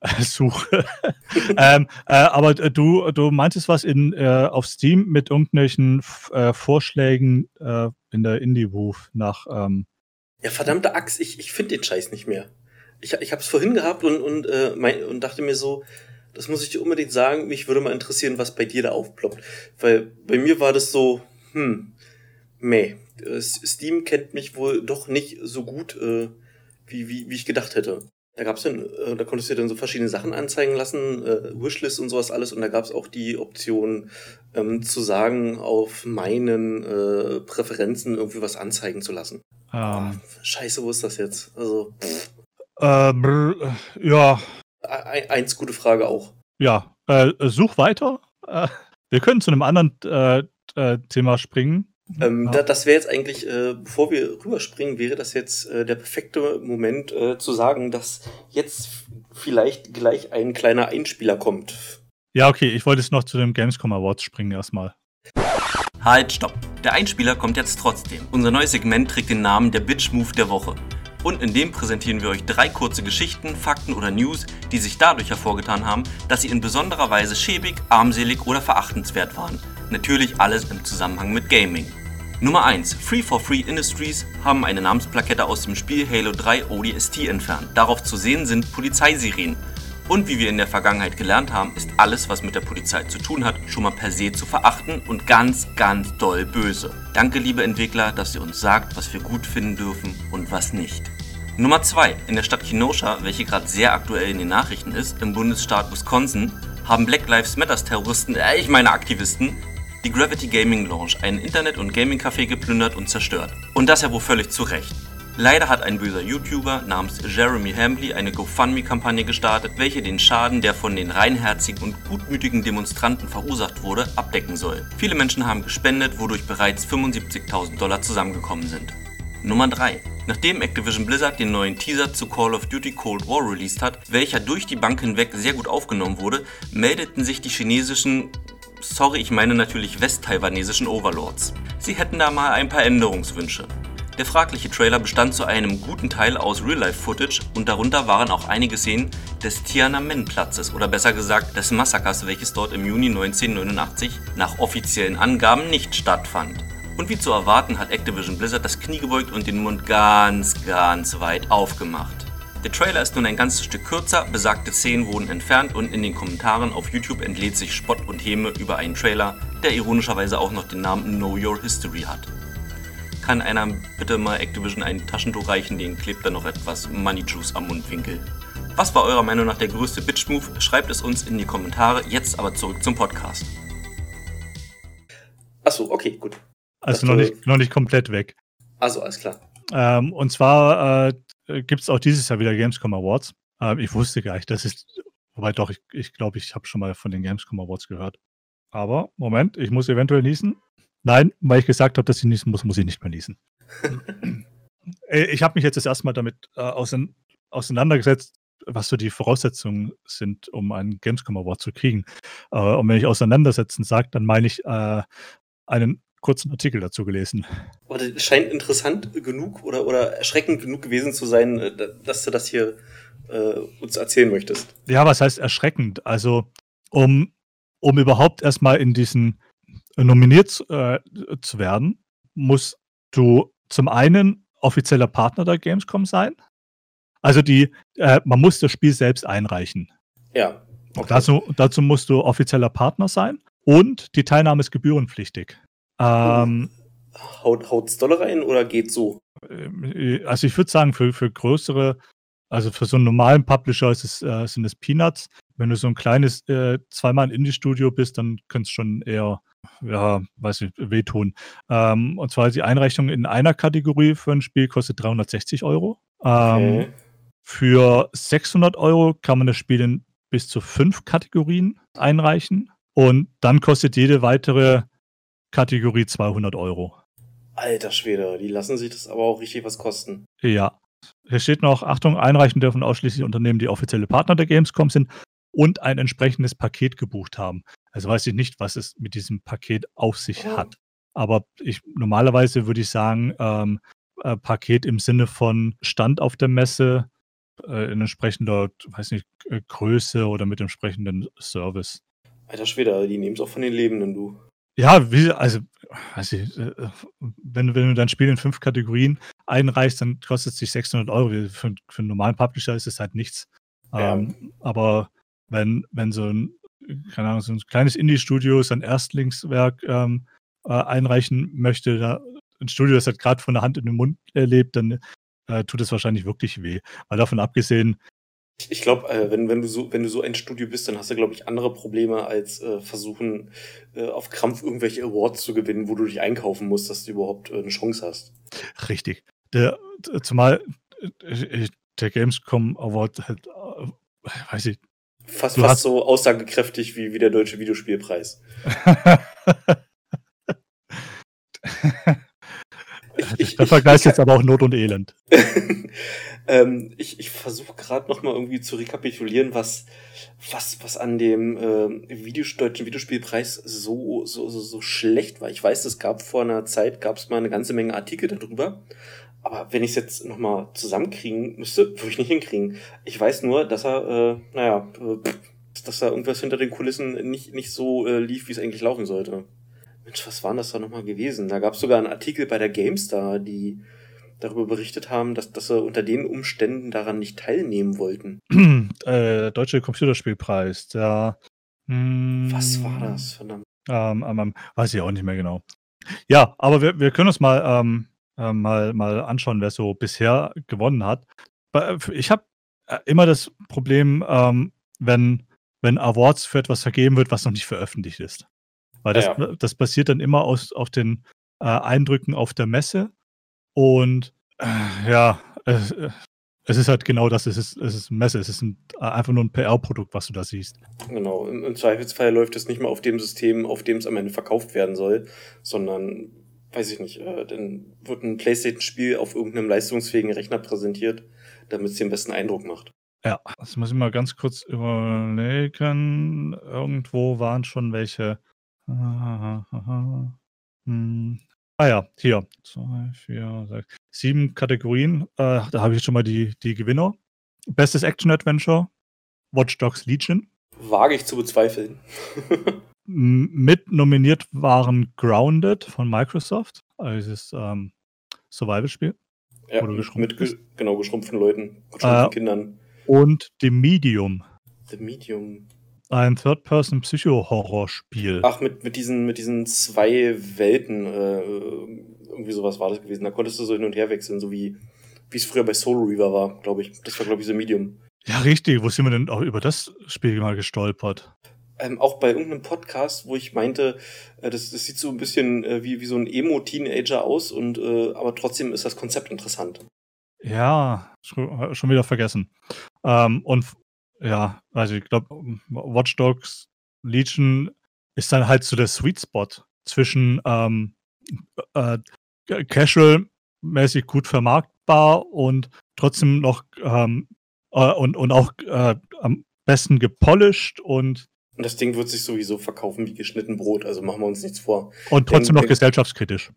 äh, suche. ähm, äh, aber du, du meintest was in, auf Steam mit irgendwelchen Vorschlägen in der Indie-Woof nach. Ähm ja, verdammte Axt, ich, ich finde den Scheiß nicht mehr. Ich, ich habe es vorhin gehabt und, und, mein, und dachte mir so, das muss ich dir unbedingt sagen, mich würde mal interessieren, was bei dir da aufploppt. Weil bei mir war das so, hm, meh. Äh, Steam kennt mich wohl doch nicht so gut, äh, wie, wie, wie ich gedacht hätte. Da gab's dann, äh, da konntest du dir dann so verschiedene Sachen anzeigen lassen, äh, Wishlist und sowas alles, und da gab's auch die Option, ähm, zu sagen, auf meinen äh, Präferenzen irgendwie was anzeigen zu lassen. Um. Ah, scheiße, wo ist das jetzt? Also, pff. Äh, brr, ja. Eins gute Frage auch. Ja, äh, such weiter. Äh, wir können zu einem anderen äh, äh, Thema springen. Ähm, ja. da, das wäre jetzt eigentlich, äh, bevor wir rüberspringen, wäre das jetzt äh, der perfekte Moment äh, zu sagen, dass jetzt vielleicht gleich ein kleiner Einspieler kommt. Ja, okay, ich wollte jetzt noch zu dem Gamescom Awards springen erstmal. Halt, stopp. Der Einspieler kommt jetzt trotzdem. Unser neues Segment trägt den Namen der Bitch Move der Woche. Und in dem präsentieren wir euch drei kurze Geschichten, Fakten oder News, die sich dadurch hervorgetan haben, dass sie in besonderer Weise schäbig, armselig oder verachtenswert waren. Natürlich alles im Zusammenhang mit Gaming. Nummer 1. Free for Free Industries haben eine Namensplakette aus dem Spiel Halo 3 ODST entfernt. Darauf zu sehen sind Polizeisirenen. Und wie wir in der Vergangenheit gelernt haben, ist alles, was mit der Polizei zu tun hat, schon mal per se zu verachten und ganz, ganz doll böse. Danke, liebe Entwickler, dass ihr uns sagt, was wir gut finden dürfen und was nicht. Nummer 2. In der Stadt Kenosha, welche gerade sehr aktuell in den Nachrichten ist, im Bundesstaat Wisconsin, haben Black Lives Matters Terroristen, äh, ich meine Aktivisten, die Gravity Gaming Lounge, ein Internet- und Gaming-Café geplündert und zerstört. Und das ja wohl völlig zu Recht. Leider hat ein böser YouTuber namens Jeremy Hambley eine GoFundMe-Kampagne gestartet, welche den Schaden, der von den reinherzigen und gutmütigen Demonstranten verursacht wurde, abdecken soll. Viele Menschen haben gespendet, wodurch bereits 75.000 Dollar zusammengekommen sind. Nummer 3. Nachdem Activision Blizzard den neuen Teaser zu Call of Duty Cold War released hat, welcher durch die Bank hinweg sehr gut aufgenommen wurde, meldeten sich die chinesischen sorry, ich meine natürlich westtaiwanesischen Overlords. Sie hätten da mal ein paar Änderungswünsche. Der fragliche Trailer bestand zu einem guten Teil aus Real-Life-Footage und darunter waren auch einige Szenen des Tiananmen-Platzes oder besser gesagt des Massakers, welches dort im Juni 1989 nach offiziellen Angaben nicht stattfand. Und wie zu erwarten hat Activision Blizzard das Knie gebeugt und den Mund ganz, ganz weit aufgemacht. Der Trailer ist nun ein ganzes Stück kürzer, besagte Szenen wurden entfernt und in den Kommentaren auf YouTube entlädt sich Spott und Häme über einen Trailer, der ironischerweise auch noch den Namen Know Your History hat. Kann einer bitte mal Activision ein Taschentuch reichen, den klebt da noch etwas Money Juice am Mundwinkel. Was war eurer Meinung nach der größte Bitch-Move? Schreibt es uns in die Kommentare. Jetzt aber zurück zum Podcast. Achso, okay, gut. Also noch nicht, noch nicht komplett weg. Also, alles klar. Ähm, und zwar äh, äh, gibt es auch dieses Jahr wieder Gamescom Awards. Ähm, ich wusste gar nicht, das ist, wobei doch, ich glaube, ich, glaub, ich habe schon mal von den Gamescom Awards gehört. Aber, Moment, ich muss eventuell niesen. Nein, weil ich gesagt habe, dass ich niesen muss, muss ich nicht mehr niesen. Äh, ich habe mich jetzt das erste Mal damit äh, auseinandergesetzt, was so die Voraussetzungen sind, um einen Gamescom Award zu kriegen. Äh, und wenn ich auseinandersetzen sage, dann meine ich äh, einen kurzen Artikel dazu gelesen. Aber das scheint interessant genug oder, oder erschreckend genug gewesen zu sein, äh, dass du das hier äh, uns erzählen möchtest. Ja, was heißt erschreckend? Also, um, um überhaupt erstmal in diesen äh, nominiert äh, zu werden, musst du zum einen offizieller Partner der Gamescom sein. Also die, äh, man muss das Spiel selbst einreichen. Ja. Okay. Dazu, dazu musst du offizieller Partner sein und die Teilnahme ist gebührenpflichtig. Ähm, Haut, haut's Dollar rein oder geht so? Äh, also ich würde sagen, für, für größere, also für so einen normalen Publisher ist es, äh, sind es Peanuts. Wenn du so ein kleines, äh, zweimal ein Indie-Studio bist, dann könnte es schon eher, ja, weiß ich, wehtun. Ähm, und zwar die Einreichung in einer Kategorie für ein Spiel kostet 360 Euro. Ähm, okay. Für 600 Euro kann man das Spiel in bis zu fünf Kategorien einreichen. Und dann kostet jede weitere Kategorie 200 Euro. Alter Schwede, die lassen sich das aber auch richtig was kosten. Ja. Hier steht noch, Achtung, einreichen dürfen ausschließlich Unternehmen, die offizielle Partner der Gamescom sind und ein entsprechendes Paket gebucht haben. Also weiß ich nicht, was es mit diesem Paket auf sich oh. hat. Aber ich normalerweise würde ich sagen, ähm, äh, Paket im Sinne von Stand auf der Messe äh, in entsprechender, weiß nicht, Größe oder mit entsprechenden Service. Alter Schwede, die nehmen es auch von den Lebenden, du. Ja, wie, also, äh, wenn, wenn du dein Spiel in fünf Kategorien einreichst, dann kostet es dich 600 Euro. Für, für einen normalen Publisher ist es halt nichts. Ja. Ähm, aber wenn, wenn so ein, keine Ahnung, so ein kleines Indie-Studio sein Erstlingswerk ähm, äh, einreichen möchte, da, ein Studio, das halt gerade von der Hand in den Mund erlebt, dann äh, tut es wahrscheinlich wirklich weh. Weil davon abgesehen, ich glaube, äh, wenn, wenn, du so, wenn du so ein Studio bist, dann hast du, glaube ich, andere Probleme als äh, versuchen, äh, auf Krampf irgendwelche Awards zu gewinnen, wo du dich einkaufen musst, dass du überhaupt äh, eine Chance hast. Richtig. Der, zumal äh, der Gamescom Award halt, weiß ich. Fast, fast so aussagekräftig wie, wie der deutsche Videospielpreis. ich, ich, der Vergleich ist jetzt aber auch Not und Elend. Ähm, ich ich versuche gerade noch mal irgendwie zu rekapitulieren, was, was, was an dem äh, Video, deutschen Videospielpreis so, so, so, so schlecht war. Ich weiß, es gab vor einer Zeit, gab es mal eine ganze Menge Artikel darüber. Aber wenn ich es jetzt noch mal zusammenkriegen müsste, würde ich nicht hinkriegen. Ich weiß nur, dass er, äh, naja, äh, dass da irgendwas hinter den Kulissen nicht, nicht so äh, lief, wie es eigentlich laufen sollte. Mensch, was war das da nochmal gewesen? Da gab es sogar einen Artikel bei der GameStar, die darüber berichtet haben, dass, dass sie unter den Umständen daran nicht teilnehmen wollten. äh, Deutsche Computerspielpreis, der. Mh, Was war das, verdammt? Ähm, ähm, weiß ich auch nicht mehr genau. Ja, aber wir, wir können uns mal, ähm, äh, mal, mal anschauen, wer so bisher gewonnen hat. Ich habe äh, immer das Problem, ähm, wenn, wenn Awards für etwas vergeben wird, was noch nicht veröffentlicht ist. Weil das, ja. das basiert dann immer aus, auf den äh, Eindrücken auf der Messe und äh, ja, es, äh, es, ist halt genau das, es ist, es ist Messe, es ist ein, einfach nur ein PR-Produkt, was du da siehst. Genau, im, im Zweifelsfall läuft es nicht mehr auf dem System, auf dem es am Ende verkauft werden soll, sondern, weiß ich nicht, äh, dann wird ein PlayStation-Spiel auf irgendeinem leistungsfähigen Rechner präsentiert, damit es den besten Eindruck macht. Ja, das muss ich mal ganz kurz überlegen. Irgendwo waren schon welche. Hm. Ah ja, hier. Zwei, vier, sechs, sieben Kategorien. Äh, da habe ich jetzt schon mal die, die Gewinner. Bestes Action-Adventure, Watch Dogs Legion. Wage ich zu bezweifeln. Mit nominiert waren Grounded von Microsoft, also dieses ähm, Survival-Spiel. Ja, mit ge genau geschrumpften Leuten, geschrumpften äh, Kindern. Und The Medium. The Medium. Ein Third-Person-Psycho-Horror-Spiel. Ach, mit, mit, diesen, mit diesen zwei Welten, äh, irgendwie sowas war das gewesen. Da konntest du so hin und her wechseln, so wie es früher bei Soul Reaver war, glaube ich. Das war, glaube ich, so Medium. Ja, richtig. Wo sind wir denn auch über das Spiel mal gestolpert? Ähm, auch bei irgendeinem Podcast, wo ich meinte, äh, das, das sieht so ein bisschen äh, wie, wie so ein Emo-Teenager aus, und äh, aber trotzdem ist das Konzept interessant. Ja, schon wieder vergessen. Ähm, und ja, also ich glaube, Watch Dogs Legion ist dann halt so der Sweet Spot zwischen ähm, äh, casual-mäßig gut vermarktbar und trotzdem noch ähm, äh, und, und auch äh, am besten gepolished und Und das Ding wird sich sowieso verkaufen wie geschnitten Brot, also machen wir uns nichts vor. Und trotzdem den, noch gesellschaftskritisch.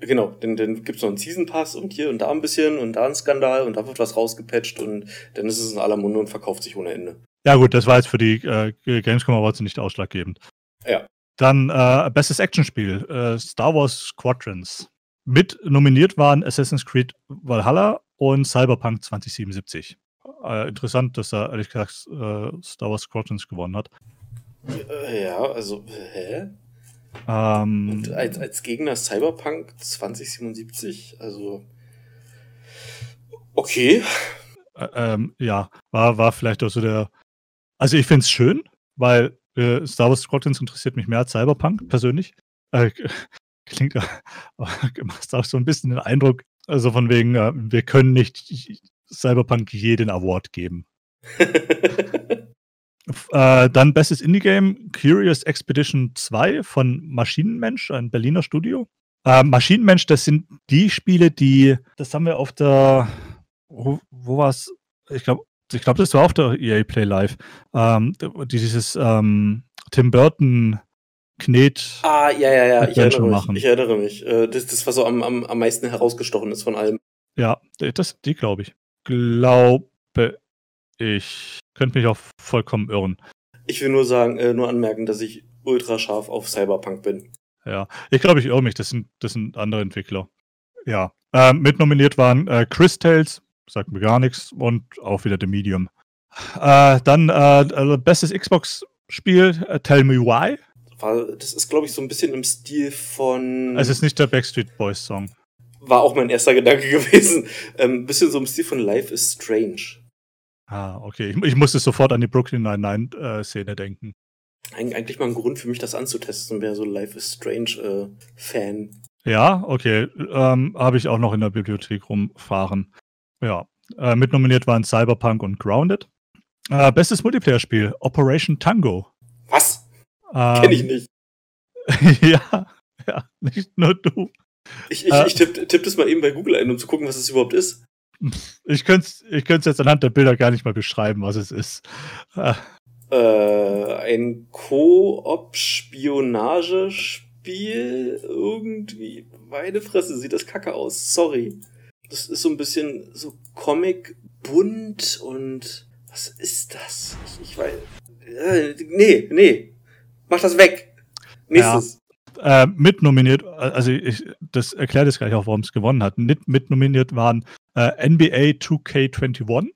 Genau, denn dann gibt's noch einen Season Pass und hier und da ein bisschen und da ein Skandal und da wird was rausgepatcht und dann ist es in aller Munde und verkauft sich ohne Ende. Ja gut, das war jetzt für die äh, Gamescom Awards nicht ausschlaggebend. Ja. Dann äh, bestes Actionspiel, äh, Star Wars Squadrons. Mit nominiert waren Assassin's Creed Valhalla und Cyberpunk 2077. Äh, interessant, dass er ehrlich gesagt äh, Star Wars Squadrons gewonnen hat. Äh, ja, also, hä? Ähm, Und als, als Gegner Cyberpunk 2077, also. Okay. Äh, ähm, ja, war, war vielleicht auch so der. Also, ich finde es schön, weil äh, Star Wars Squadrons interessiert mich mehr als Cyberpunk persönlich. Äh, klingt, macht auch so ein bisschen den Eindruck, also von wegen, äh, wir können nicht Cyberpunk jeden Award geben. Äh, dann bestes Indie-Game, Curious Expedition 2 von Maschinenmensch, ein Berliner Studio. Äh, Maschinenmensch, das sind die Spiele, die, das haben wir auf der, wo, wo war es? Ich glaube, ich glaube, das war auf der EA Play Live. Ähm, dieses ähm, Tim Burton Knet. Ah, ja, ja, ja, ich erinnere mich. Ich erinnere mich. Äh, das, das, was so am, am, am meisten herausgestochen ist von allem. Ja, das, die glaube ich. Glaube ich könnte mich auch vollkommen irren. Ich will nur sagen, äh, nur anmerken, dass ich ultra scharf auf Cyberpunk bin. Ja, ich glaube, ich irre mich. Das sind, das sind andere Entwickler. Ja. Äh, mit nominiert waren äh, Chris Tales, sagt mir gar nichts, und auch wieder The Medium. Äh, dann äh, bestes Xbox-Spiel, äh, Tell Me Why. Das ist, glaube ich, so ein bisschen im Stil von. Es ist nicht der Backstreet Boys Song. War auch mein erster Gedanke gewesen. Ein ähm, bisschen so im Stil von Life is Strange. Ah, okay. Ich, ich musste sofort an die Brooklyn Nine-Nine-Szene äh, denken. Eig eigentlich mal ein Grund für mich, das anzutesten, wäre so Life is Strange-Fan. Äh, ja, okay. Ähm, Habe ich auch noch in der Bibliothek rumfahren. Ja. Äh, mitnominiert waren Cyberpunk und Grounded. Äh, bestes Multiplayer-Spiel, Operation Tango. Was? Ähm, Kenn ich nicht. ja, ja, nicht nur du. Ich, ich, äh, ich tippe tipp das mal eben bei Google ein, um zu gucken, was es überhaupt ist. Ich könnte es ich jetzt anhand der Bilder gar nicht mal beschreiben, was es ist. Äh, ein Koop-Spionagespiel irgendwie. Meine Fresse, sieht das kacke aus. Sorry. Das ist so ein bisschen so Comic bunt und was ist das? Ich, ich weiß. Äh, nee, nee. Mach das weg. Nächstes. Äh, mitnominiert, also ich, das erklärt jetzt gleich auch, warum es gewonnen hat. Mit, mitnominiert waren äh, NBA 2K21.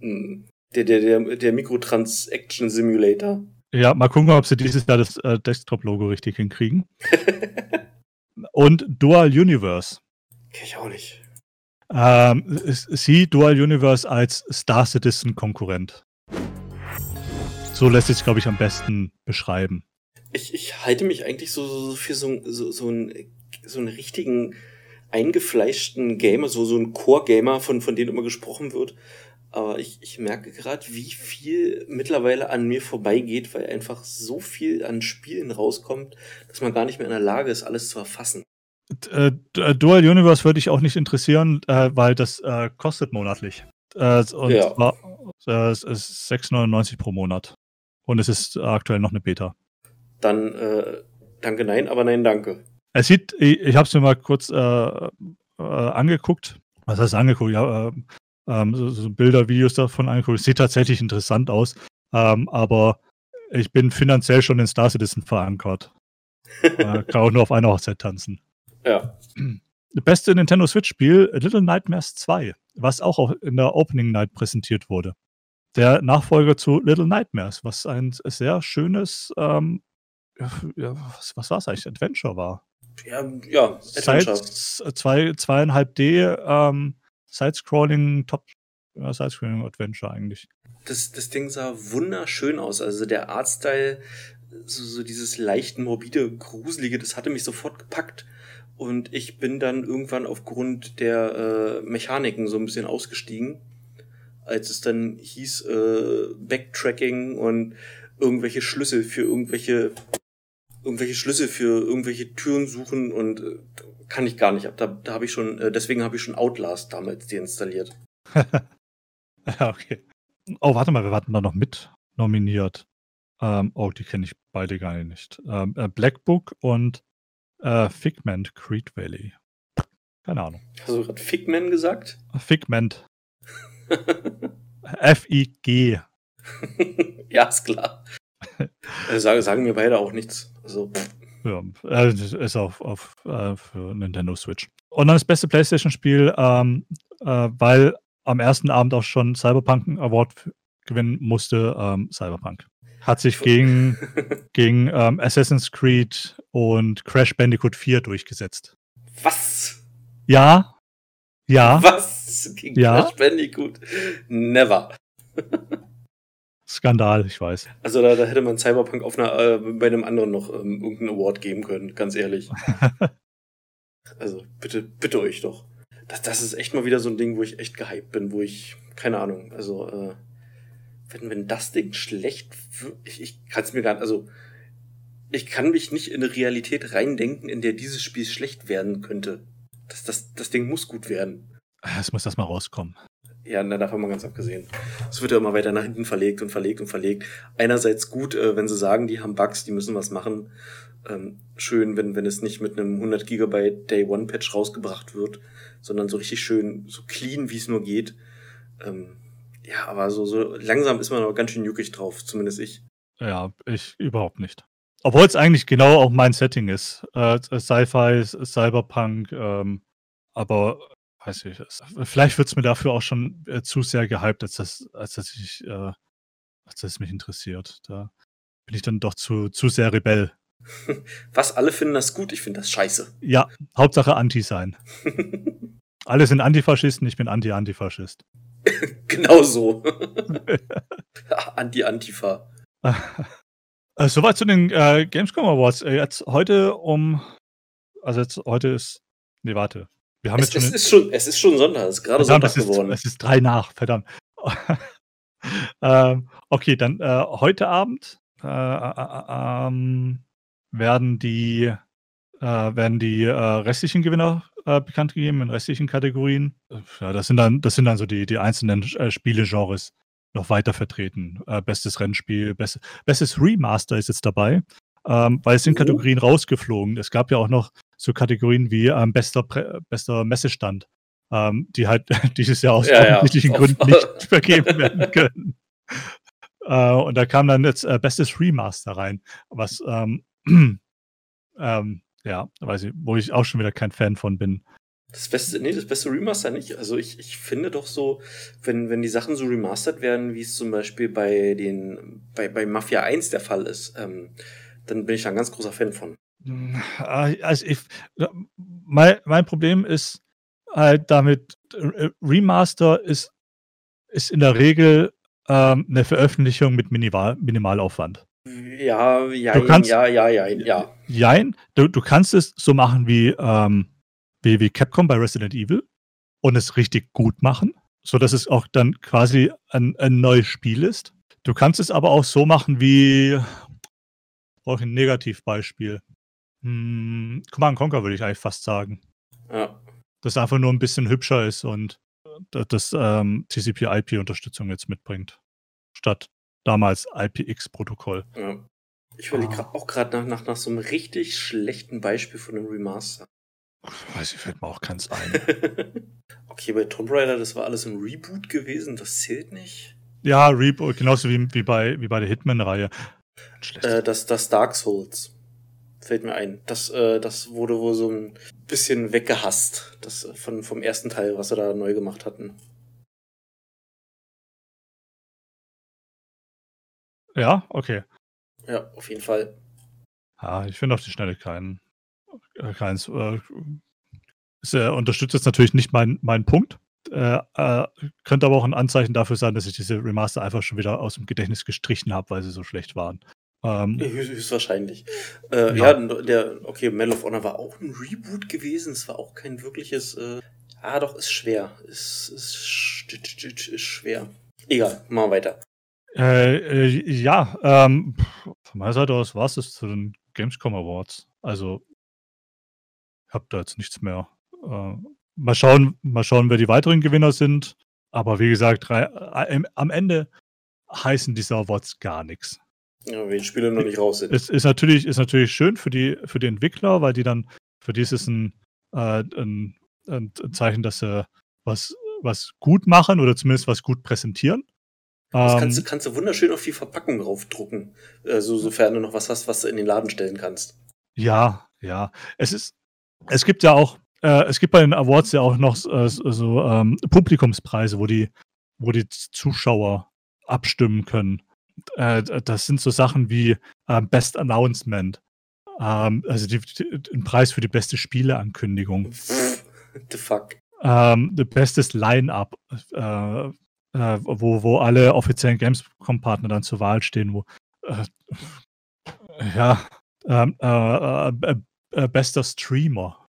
Hm. Der, der, der, der Mikrotrans-Action Simulator. Ja, mal gucken, ob sie dieses Jahr das äh, Desktop-Logo richtig hinkriegen. Und Dual Universe. Kenn ich auch nicht. Ähm, sie Dual Universe als Star Citizen Konkurrent. So lässt sich, glaube ich, am besten beschreiben. Ich, ich halte mich eigentlich so, so für so, so, so, einen, so einen richtigen eingefleischten Gamer, so, so ein Core-Gamer, von, von dem immer gesprochen wird. Aber ich, ich merke gerade, wie viel mittlerweile an mir vorbeigeht, weil einfach so viel an Spielen rauskommt, dass man gar nicht mehr in der Lage ist, alles zu erfassen. Äh, äh, Dual Universe würde ich auch nicht interessieren, äh, weil das äh, kostet monatlich. Äh, und ja. zwar, äh, es ist 6,99 pro Monat. Und es ist aktuell noch eine Beta. Dann danke, nein, aber nein, danke. Es sieht, ich, ich habe es mir mal kurz äh, äh, angeguckt. Was heißt angeguckt? Ja, äh, ähm, so, so, Bilder, Videos davon angeguckt. Es sieht tatsächlich interessant aus, ähm, aber ich bin finanziell schon in Star Citizen verankert. äh, kann auch nur auf einer Hochzeit tanzen. Ja. Beste Nintendo Switch-Spiel, Little Nightmares 2, was auch in der Opening Night präsentiert wurde. Der Nachfolger zu Little Nightmares, was ein sehr schönes, ähm, ja, was, was war es eigentlich, Adventure war. Ja, ja Adventure. zwei, zweieinhalb D ähm, Sidescrolling, Top ja, Sidescrolling Adventure eigentlich. Das, das Ding sah wunderschön aus. Also der Artstyle, so, so dieses leicht morbide, gruselige, das hatte mich sofort gepackt. Und ich bin dann irgendwann aufgrund der äh, Mechaniken so ein bisschen ausgestiegen, als es dann hieß äh, Backtracking und irgendwelche Schlüssel für irgendwelche irgendwelche Schlüssel für irgendwelche Türen suchen und äh, kann ich gar nicht. Da, da habe ich schon, äh, deswegen habe ich schon Outlast damals deinstalliert. ja, okay. Oh, warte mal, wir hatten da noch mit nominiert. Ähm, oh, die kenne ich beide gar nicht. Ähm, äh, Black Book und äh, Figment Creed Valley. Keine Ahnung. Hast du gerade Figment gesagt? Figment. F-I-G. ja, ist klar. Äh, sagen, sagen mir beide auch nichts. Also, ja, äh, ist auf, auf äh, für Nintendo Switch. Und dann das beste PlayStation-Spiel, ähm, äh, weil am ersten Abend auch schon Cyberpunk einen Award gewinnen musste, ähm, Cyberpunk. Hat sich gegen, gegen ähm, Assassin's Creed und Crash Bandicoot 4 durchgesetzt. Was? Ja. Ja. Was? Gegen ja. Crash Bandicoot? Never. Skandal, ich weiß. Also da, da hätte man Cyberpunk auf einer, äh, bei einem anderen noch ähm, irgendeinen Award geben können, ganz ehrlich. also bitte, bitte euch doch. Das, das ist echt mal wieder so ein Ding, wo ich echt gehypt bin, wo ich, keine Ahnung, also äh, wenn, wenn das Ding schlecht ich, ich kann es mir gar nicht, also ich kann mich nicht in eine Realität reindenken, in der dieses Spiel schlecht werden könnte. Das, das, das Ding muss gut werden. Es muss das mal rauskommen. Ja, na, davon mal ganz abgesehen. Es wird ja immer weiter nach hinten verlegt und verlegt und verlegt. Einerseits gut, äh, wenn sie sagen, die haben Bugs, die müssen was machen. Ähm, schön, wenn, wenn es nicht mit einem 100 Gigabyte Day One Patch rausgebracht wird, sondern so richtig schön, so clean, wie es nur geht. Ähm, ja, aber so, so langsam ist man aber ganz schön juckig drauf, zumindest ich. Ja, ich überhaupt nicht. Obwohl es eigentlich genau auch mein Setting ist. Äh, Sci-Fi, Cyberpunk, ähm, aber weiß ich, vielleicht wird es mir dafür auch schon äh, zu sehr gehypt, als dass, als dass ich, äh, als dass es mich interessiert. Da bin ich dann doch zu, zu sehr Rebell. Was alle finden das gut, ich finde das scheiße. Ja, Hauptsache Anti sein. alle sind Antifaschisten, ich bin Anti-Antifaschist. genau so. Anti-Antifa. Äh, soweit zu den äh, Gamescom Awards. Äh, jetzt heute um, also jetzt heute ist, nee, warte. Wir haben es, jetzt schon, es ist schon, es ist schon Sonntag, es ist gerade Sonntag es ist, geworden. Es ist drei nach, verdammt. ähm, okay, dann äh, heute Abend äh, äh, ähm, werden die werden die restlichen Gewinner bekannt gegeben in restlichen Kategorien. Ja, das sind dann, das sind dann so die, die einzelnen Spielegenres noch weiter vertreten. Äh, bestes Rennspiel, best, bestes Remaster ist jetzt dabei, ähm, weil es sind oh. Kategorien rausgeflogen. Es gab ja auch noch so Kategorien wie ähm, bester, bester Messestand, ähm, die halt dieses Jahr aus ja, offensichtlichen ja. Gründen nicht vergeben werden können. Äh, und da kam dann jetzt äh, bestes Remaster rein, was ähm, ähm, ja, weiß ich, wo ich auch schon wieder kein Fan von bin. Das beste, nee, das beste Remaster nicht. Also ich, ich finde doch so, wenn, wenn die Sachen so remastered werden, wie es zum Beispiel bei den, bei, bei Mafia 1 der Fall ist, ähm, dann bin ich da ein ganz großer Fan von. Also ich, mein, mein Problem ist halt damit, äh, Remaster ist, ist in der Regel ähm, eine Veröffentlichung mit Minimal, Minimalaufwand. Ja, ja, du kannst, ja, ja, ja, ja. Jein, du, du kannst es so machen wie, ähm, wie, wie Capcom bei Resident Evil und es richtig gut machen, sodass es auch dann quasi ein, ein neues Spiel ist. Du kannst es aber auch so machen wie, brauche ich ein Negativbeispiel. Hm, Command Conquer würde ich eigentlich fast sagen. Ja. Das einfach nur ein bisschen hübscher ist und das, das ähm, TCP-IP-Unterstützung jetzt mitbringt. Statt damals IPX-Protokoll. Ja. Ich überlege ah. auch gerade nach, nach, nach so einem richtig schlechten Beispiel von einem Remaster. Weiß ich, fällt mir auch keins ein. okay, bei Tomb Raider, das war alles ein Reboot gewesen, das zählt nicht. Ja, Reboot, genauso wie, wie, bei, wie bei der Hitman-Reihe. Äh, das, das Dark Souls fällt mir ein. Das, äh, das wurde wohl so ein bisschen weggehasst, das äh, von, vom ersten Teil, was sie da neu gemacht hatten. Ja, okay. Ja, auf jeden Fall. Ja, ich finde auf die Schnelle keinen. Äh, keins. Äh, es äh, unterstützt jetzt natürlich nicht meinen mein Punkt. Äh, äh, könnte aber auch ein Anzeichen dafür sein, dass ich diese Remaster einfach schon wieder aus dem Gedächtnis gestrichen habe, weil sie so schlecht waren. Ähm, Höchstwahrscheinlich. Äh, ja. ja. der, okay, Medal of Honor war auch ein Reboot gewesen. Es war auch kein wirkliches. Äh, ah, doch, ist schwer. Ist, ist, ist schwer. Egal, machen wir weiter. Äh, äh, ja, ähm, von meiner Seite aus war es das zu den Gamescom Awards. Also, ich habe da jetzt nichts mehr. Äh, mal schauen, mal schauen, wer die weiteren Gewinner sind. Aber wie gesagt, äh, am Ende heißen diese Awards gar nichts. Ja, wenn die Spiele noch nicht raus sind. Es ist natürlich, ist natürlich schön für die, für die Entwickler, weil die dann, für die ist es ein, äh, ein, ein Zeichen, dass sie was, was gut machen oder zumindest was gut präsentieren. Das kannst, du, ähm, kannst du wunderschön auf die Verpackung draufdrucken, also, sofern du noch was hast, was du in den Laden stellen kannst. Ja, ja. Es ist, es gibt ja auch, äh, es gibt bei den Awards ja auch noch äh, so ähm, Publikumspreise, wo die, wo die Zuschauer abstimmen können. Äh, das sind so Sachen wie äh, Best Announcement. Ähm, also die, die, ein Preis für die beste Spieleankündigung. The fuck. Ähm, bestes Line-Up. Äh, äh, wo, wo alle offiziellen Gamescom-Partner dann zur Wahl stehen, wo äh, ja, ähm, äh, äh, äh bester Streamer.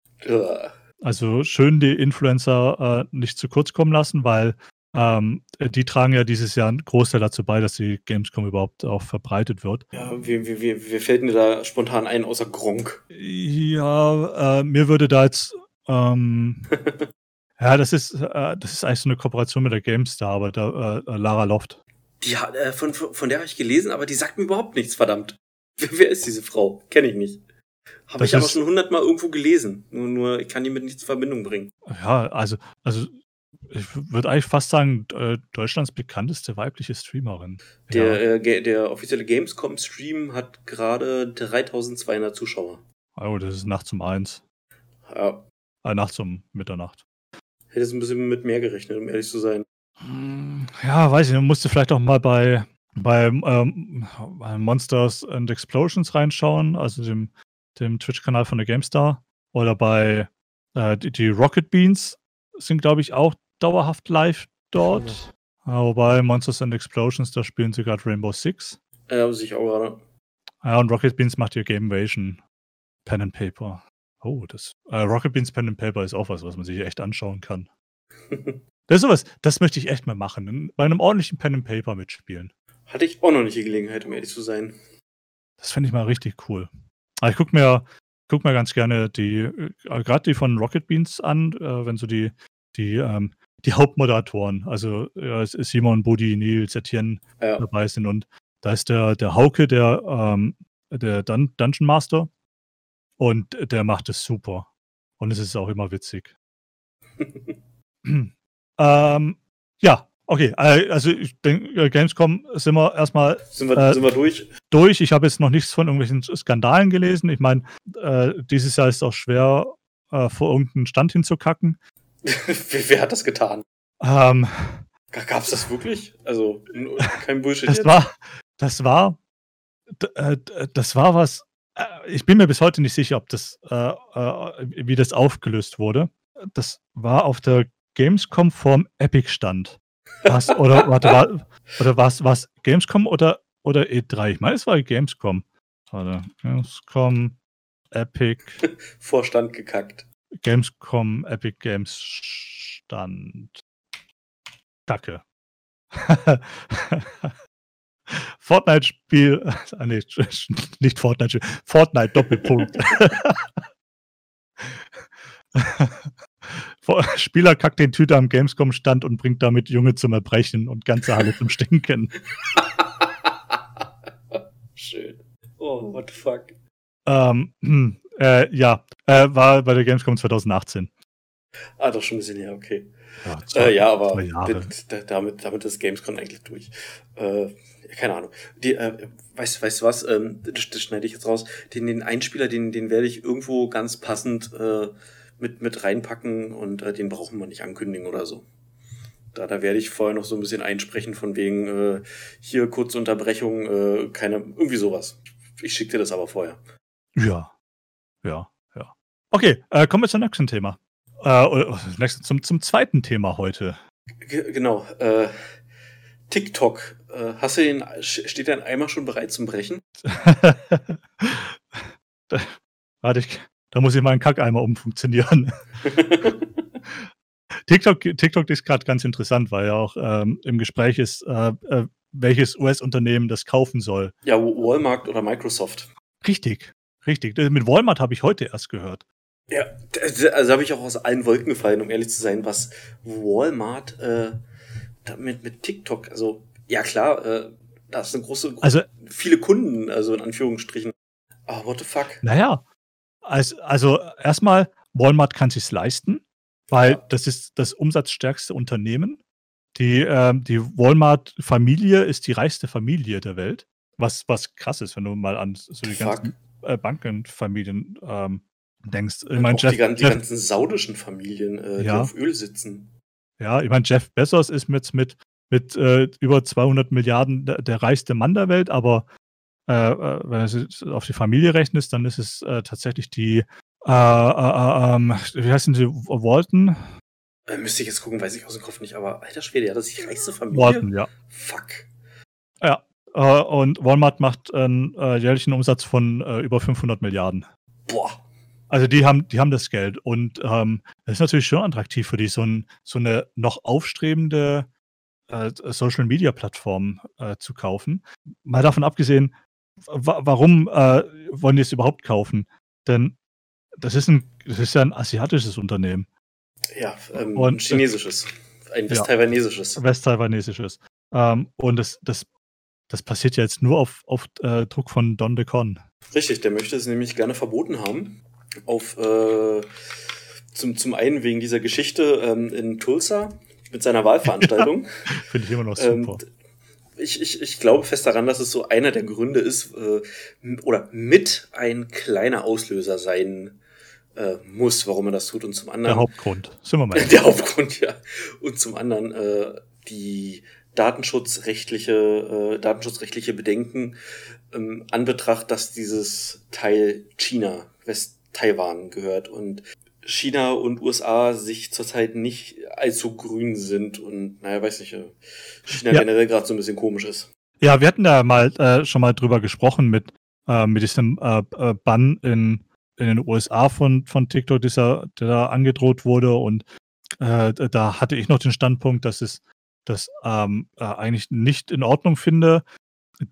Also schön die Influencer nicht zu kurz kommen lassen, weil ähm, die tragen ja dieses Jahr einen Großteil dazu bei, dass die Gamescom überhaupt auch verbreitet wird. Ja, wie, wie, wie fällt mir da spontan ein, außer Gronk? Ja, äh, mir würde da jetzt ähm, Ja, das ist, äh, das ist eigentlich so eine Kooperation mit der GameStar, aber da, äh, Lara Loft. Die, äh, von, von der habe ich gelesen, aber die sagt mir überhaupt nichts, verdammt. Wer, wer ist diese Frau? Kenne ich nicht. Habe ich aber schon hundertmal irgendwo gelesen. Nur, nur ich kann die mit nichts in Verbindung bringen. Ja, also, also ich würde eigentlich fast sagen, äh, Deutschlands bekannteste weibliche Streamerin. Der, ja. äh, der offizielle Gamescom-Stream hat gerade 3200 Zuschauer. Oh, das ist nachts um eins. Ja. Äh, nachts um Mitternacht hätte es ein bisschen mit mehr gerechnet, um ehrlich zu sein. Ja, weiß ich, man musste vielleicht auch mal bei, bei, ähm, Monsters and Explosions reinschauen, also dem, dem Twitch-Kanal von der GameStar. Oder bei äh, die, die, Rocket Beans sind, glaube ich, auch dauerhaft live dort. Ja. wobei Monsters and Explosions, da spielen sie gerade Rainbow Six. Ja, sich auch gerade. Ja, und Rocket Beans macht ihr Game Invasion Pen and Paper. Oh, das äh, Rocket Beans Pen and Paper ist auch was, was man sich echt anschauen kann. das ist sowas, das möchte ich echt mal machen. Bei einem ordentlichen Pen and Paper mitspielen. Hatte ich auch noch nicht die Gelegenheit, um ehrlich zu sein. Das fände ich mal richtig cool. Aber ich gucke mir, guck mir ganz gerne die, äh, gerade die von Rocket Beans an, äh, wenn so die, die, ähm, die Hauptmoderatoren, also äh, Simon, Buddy, Nils, Etienne ja. dabei sind. Und da ist der, der Hauke, der, ähm, der Dun Dungeon Master. Und der macht es super. Und es ist auch immer witzig. ähm, ja, okay. Äh, also ich denke, äh, Gamescom sind wir erstmal sind wir, äh, sind wir durch. Durch. Ich habe jetzt noch nichts von irgendwelchen Skandalen gelesen. Ich meine, äh, dieses Jahr ist es auch schwer, äh, vor irgendeinen Stand hinzukacken. wer, wer, hat das getan? Ähm, Gab es das wirklich? Also kein Bullshit. Das jetzt? war, das war, äh, das war was äh, ich bin mir bis heute nicht sicher, ob das, äh, äh, wie das aufgelöst wurde. Das war auf der Gamescom vorm Epic stand. Was, oder warte, war, oder was, was Gamescom oder, oder E3? Ich meine, es war Gamescom. Warte, Gamescom, Epic. Vorstand gekackt. Gamescom, Epic Games Stand. Kacke. Fortnite-Spiel, ah, nee, nicht Fortnite-Spiel, Fortnite Doppelpunkt. Spieler kackt den Tüte am Gamescom-Stand und bringt damit Junge zum Erbrechen und ganze Halle zum Stinken. Schön. Oh, what the fuck. Ähm, hm, äh, ja, äh, war bei der Gamescom 2018. Ah, doch schon ein bisschen her, okay. Ja, zwei, äh, ja aber damit, damit ist Gamescom eigentlich durch. Äh, keine Ahnung. Die, äh, weißt, weißt du was? Ähm, das, das schneide ich jetzt raus. Den, den Einspieler, den, den werde ich irgendwo ganz passend äh, mit, mit reinpacken und äh, den brauchen wir nicht ankündigen oder so. Da, da werde ich vorher noch so ein bisschen einsprechen von wegen äh, hier kurze Unterbrechung, äh, keine, irgendwie sowas. Ich schicke dir das aber vorher. Ja, ja, ja. Okay, äh, kommen wir zum nächsten Thema. Äh, zum, zum zweiten Thema heute. G genau. Äh, TikTok. Äh, hast du den, steht dein Eimer schon bereit zum Brechen? warte, ich, da muss ich meinen Kackeimer umfunktionieren. TikTok, TikTok ist gerade ganz interessant, weil ja auch ähm, im Gespräch ist, äh, äh, welches US-Unternehmen das kaufen soll. Ja, Walmart oder Microsoft. Richtig, richtig. Mit Walmart habe ich heute erst gehört. Ja, also habe ich auch aus allen Wolken gefallen, um ehrlich zu sein, was Walmart äh, mit, mit TikTok, also ja klar, äh, Da ist eine große, Also, viele Kunden, also in Anführungsstrichen. Ah, what the fuck? naja, also, also erstmal, Walmart kann sich's leisten, weil Ja. das ist das umsatzstärkste Unternehmen. Die, ähm, die Walmart-Familie ist die reichste Familie der Welt. Was, was krass ist, wenn du mal an so die Fuck. ganzen äh, Bankenfamilien ähm, denkst. Ich Und meine, auch Jeff, die, gan- die Jeff, ganzen saudischen Familien, äh, die Ja. auf Öl sitzen. ja, ich meine, Jeff Bezos ist mit, mit, mit äh, über 200 Milliarden der, der reichste Mann der Welt, aber äh, äh, wenn du es auf die Familie rechnest, dann ist es äh, tatsächlich die, äh, äh, ähm, wie heißen sie, Walton? Äh, müsste ich jetzt gucken, weiß ich aus dem Kopf nicht, aber alter Schwede, ja, das ist die reichste Familie. Walton, ja. Fuck. Ja. Äh, und Walmart macht einen äh, jährlichen Umsatz von äh, über 500 Milliarden. Boah. Also die haben, die haben das Geld und ähm, das ist natürlich schon attraktiv für die, so, ein, so eine noch aufstrebende äh, Social-Media-Plattform äh, zu kaufen. Mal davon abgesehen, warum äh, wollen die es überhaupt kaufen? Denn das ist, ein, das ist ja ein asiatisches Unternehmen, Ja, ähm, Und- ein chinesisches. Ein Ja. westtaiwanesisches. westtaiwanesisches. Ähm, und das, das, das passiert ja jetzt nur auf, auf äh, Druck von Don DeCon. Richtig, der möchte es nämlich gerne verboten haben. Auf, äh, zum, zum einen wegen dieser Geschichte ähm, in Tulsa mit seiner Wahlveranstaltung. Finde ich immer noch Ähm, super. Ich, ich, ich glaube fest daran, dass es so einer der Gründe ist, äh, oder mit ein kleiner Auslöser sein äh, muss, warum er das tut. Und zum Der anderen. Hauptgrund. Sind wir mal. Der Hauptgrund, ja. Und zum anderen äh, die datenschutzrechtliche, äh, datenschutzrechtliche Bedenken ähm, an Betracht, dass dieses Teil China, West-Taiwan gehört und China und USA sich zurzeit nicht allzu grün sind und naja, weiß nicht, äh, China Ja. generell gerade so ein bisschen komisch ist. Ja, wir hatten da mal äh, schon mal drüber gesprochen mit, äh, mit diesem äh, äh, Bann in, in den USA von, von TikTok, dieser, der da angedroht wurde. Und äh, da hatte ich noch den Standpunkt, dass es das ähm, äh, eigentlich nicht in Ordnung finde.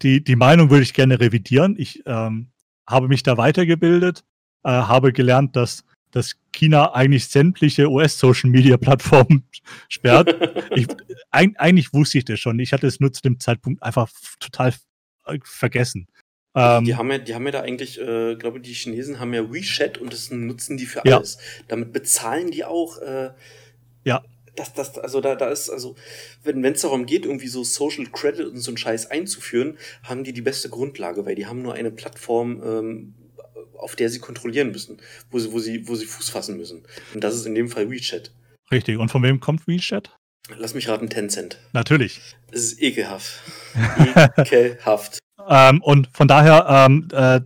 Die, die Meinung würde ich gerne revidieren. Ich ähm, habe mich da weitergebildet, habe gelernt, dass, dass China eigentlich sämtliche US-Social-Media-Plattformen sperrt. Ich, eig, eigentlich wusste ich das schon. Ich hatte es nur zu dem Zeitpunkt einfach total äh, vergessen. Ähm, die, haben ja, die haben ja da eigentlich, äh, glaube die Chinesen haben ja WeChat und das nutzen die für Ja. alles. Damit bezahlen die auch. Äh, Ja. Das, das, also da, da ist, also, wenn es darum geht, irgendwie so Social Credit und so einen Scheiß einzuführen, haben die die beste Grundlage, weil die haben nur eine Plattform, ähm, auf der sie kontrollieren müssen, wo sie, wo sie, wo sie Fuß fassen müssen. Und das ist in dem Fall WeChat. richtig. Und von wem kommt WeChat? Lass mich raten, Tencent. Natürlich. Es ist ekelhaft. Ekelhaft. Ähm, und von daher ähm, äh,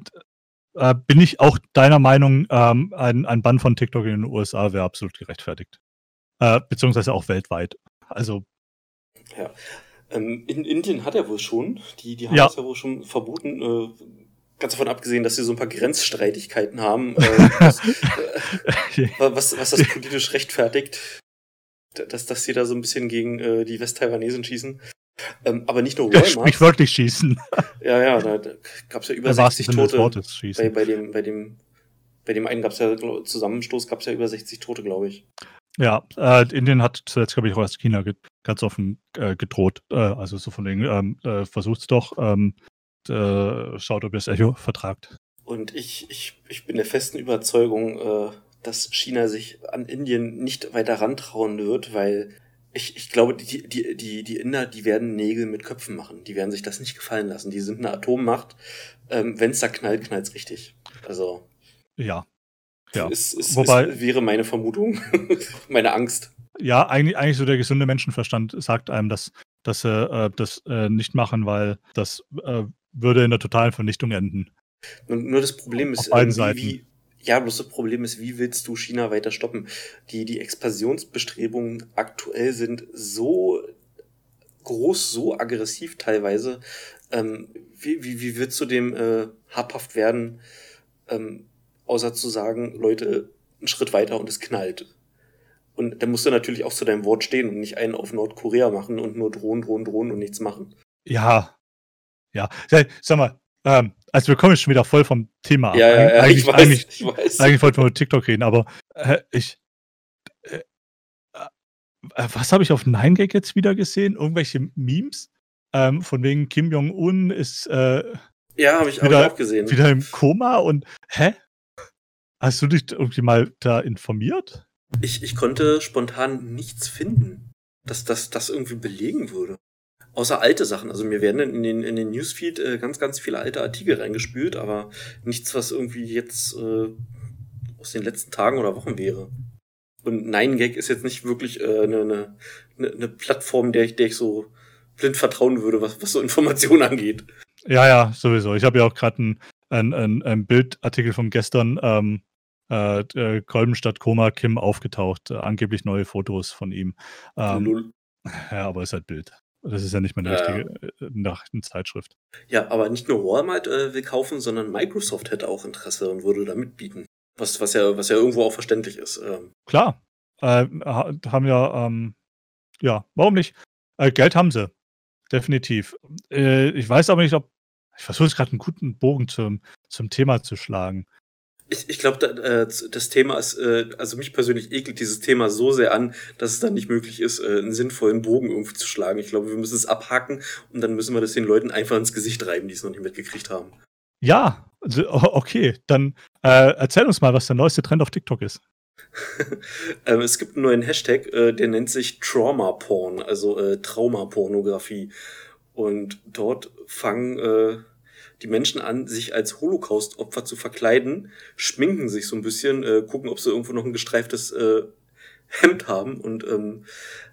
äh, bin ich auch deiner Meinung, ähm, ein, ein Bann von TikTok in den USA wäre absolut gerechtfertigt. Äh, beziehungsweise auch weltweit. Also, Ähm, in Indien hat er wohl schon. Die, die haben Ja. das ja wohl schon verboten. Ganz davon abgesehen, dass sie so ein paar Grenzstreitigkeiten haben, äh, was, äh, was, was das politisch rechtfertigt, dass, dass sie da so ein bisschen gegen äh, die Westtaiwanesen schießen. Ähm, aber nicht nur Walmart. sprichwörtlich schießen. Ja, ja, da, da gab es ja über Im wahrsten 60 Sinne des Tote. Wortes Bei, schießen. bei dem, bei dem, bei dem einen gab es ja glaub, Zusammenstoß, gab es ja über 60 Tote, glaube ich. Ja, äh, Indien hat zuletzt, glaube ich, auch erst China ganz offen äh, gedroht. Äh, also so von wegen, ähm, äh, versucht's doch, ähm, äh, schaut, ob ihr das Echo vertragt. Und ich, ich, ich bin der festen Überzeugung, äh, dass China sich an Indien nicht weiter rantrauen wird, weil ich, ich glaube, die, die, die, die Inder, die werden Nägel mit Köpfen machen. Die werden sich das nicht gefallen lassen. Die sind eine Atommacht. Ähm, Wenn es da knallt, knallt's richtig. Also, Ja. Ja. es, es, Wobei- es wäre meine Vermutung, meine Angst. Ja, eigentlich, eigentlich so der gesunde Menschenverstand sagt einem, dass, dass sie äh, das äh, nicht machen, weil das äh, würde in der totalen Vernichtung enden. Nur, nur das Problem ist, Auf beiden Seiten. wie, wie, ja, bloß das Problem ist, wie willst du China weiter stoppen? Die, die Expansionsbestrebungen aktuell sind so groß, so aggressiv teilweise. Ähm, wie, wie, wie willst du dem äh, habhaft werden, ähm, außer zu sagen, Leute, einen Schritt weiter und es knallt? Und dann musst du natürlich auch zu deinem Wort stehen und nicht einen auf Nordkorea machen und nur drohen, drohen, drohen und nichts machen. Ja. Ja. Sag, mal, ähm, also wir kommen jetzt schon wieder voll vom Thema ab. Ja, ja, ja, eigentlich, ich weiß, eigentlich, ich weiß. eigentlich wollten wir über TikTok reden, aber äh, ich. Äh, äh, was habe ich auf 9gag jetzt wieder gesehen? Irgendwelche Memes, ähm, von wegen Kim Jong-un ist äh, Ja, habe ich, hab ich wieder, auch gesehen. wieder im Koma und hä? Hast du dich irgendwie mal da informiert? Ich, ich konnte spontan nichts finden, dass das, das irgendwie belegen würde. Außer alte Sachen. Also mir werden in den, in den Newsfeed äh, ganz, ganz viele alte Artikel reingespült, aber nichts, was irgendwie jetzt äh, aus den letzten Tagen oder Wochen wäre. Und 9gag ist jetzt nicht wirklich äh, eine, eine, eine Plattform, der ich, der ich so blind vertrauen würde, was, was so Informationen angeht. Ja, ja, sowieso. Ich habe ja auch gerade ein, ein, ein, ein Bildartikel von gestern, ähm, äh, äh, Kolbenstadt Koma Kim aufgetaucht, äh, angeblich neue Fotos von ihm. Ähm, ja, aber ist halt Bild. Das ist ja nicht mehr eine Ja. richtige äh, Nachrichtenzeitschrift. Ja, aber nicht nur Walmart äh, will kaufen, sondern Microsoft hätte auch Interesse und würde da mitbieten. Was, was, ja, was ja irgendwo auch verständlich ist. Ähm, Klar, äh, ha- haben ja, ähm, ja, warum nicht? Äh, Geld haben sie, definitiv. Äh, ich weiß aber nicht, ob, ich versuche jetzt gerade einen guten Bogen zum, zum Thema zu schlagen. Ich, ich glaube, da, äh, das Thema ist, äh, also mich persönlich ekelt dieses Thema so sehr an, dass es dann nicht möglich ist, äh, einen sinnvollen Bogen irgendwie zu schlagen. Ich glaube, wir müssen es abhaken und dann müssen wir das den Leuten einfach ins Gesicht reiben, die es noch nicht mitgekriegt haben. Ja, also, okay, dann äh, erzähl uns mal, was der neueste Trend auf TikTok ist. ähm, es gibt einen neuen Hashtag, äh, der nennt sich Trauma Porn, also äh, Traumapornografie. Und dort fangen äh, die Menschen an, sich als Holocaust-Opfer zu verkleiden, schminken sich so ein bisschen, äh, gucken, ob sie irgendwo noch ein gestreiftes äh, Hemd haben und ähm,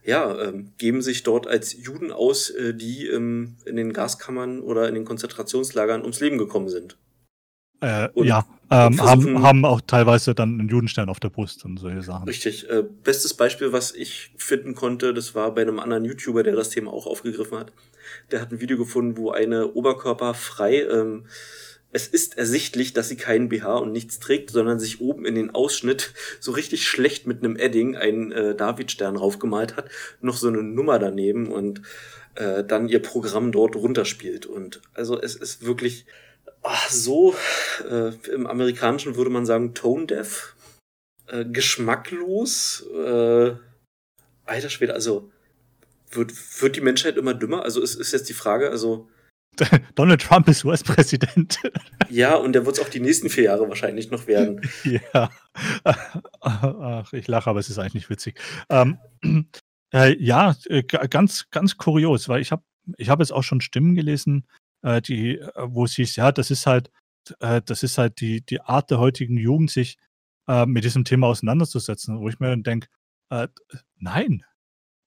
ja, ähm, geben sich dort als Juden aus, äh, die ähm, in den Gaskammern oder in den Konzentrationslagern ums Leben gekommen sind. Äh, Und- ja, ähm, haben, haben auch teilweise dann einen Judenstern auf der Brust und solche Sachen. Richtig. Äh, bestes Beispiel, was ich finden konnte, das war bei einem anderen YouTuber, der das Thema auch aufgegriffen hat. Der hat ein Video gefunden, wo eine Oberkörper frei, ähm, es ist ersichtlich, dass sie keinen BH und nichts trägt, sondern sich oben in den Ausschnitt so richtig schlecht mit einem Edding einen äh, Davidstern raufgemalt hat, noch so eine Nummer daneben und äh, dann ihr Programm dort runterspielt. Und also es ist wirklich ach, so, äh, im Amerikanischen würde man sagen, tone deaf äh, geschmacklos. Äh, alter Schwede, also wird, wird die Menschheit immer dümmer? Also ist, ist jetzt die Frage, also Donald Trump ist US-Präsident. ja, und der wird es auch die nächsten vier Jahre wahrscheinlich noch werden. ja. Ach, ich lache, aber es ist eigentlich nicht witzig. Ähm, äh, ja, äh, ga- ganz, ganz kurios, weil ich habe ich hab jetzt auch schon Stimmen gelesen, äh, die, äh, wo es hieß, ja, das ist halt, äh, das ist halt die, die Art der heutigen Jugend, sich äh, mit diesem Thema auseinanderzusetzen, wo ich mir dann denke, äh, nein,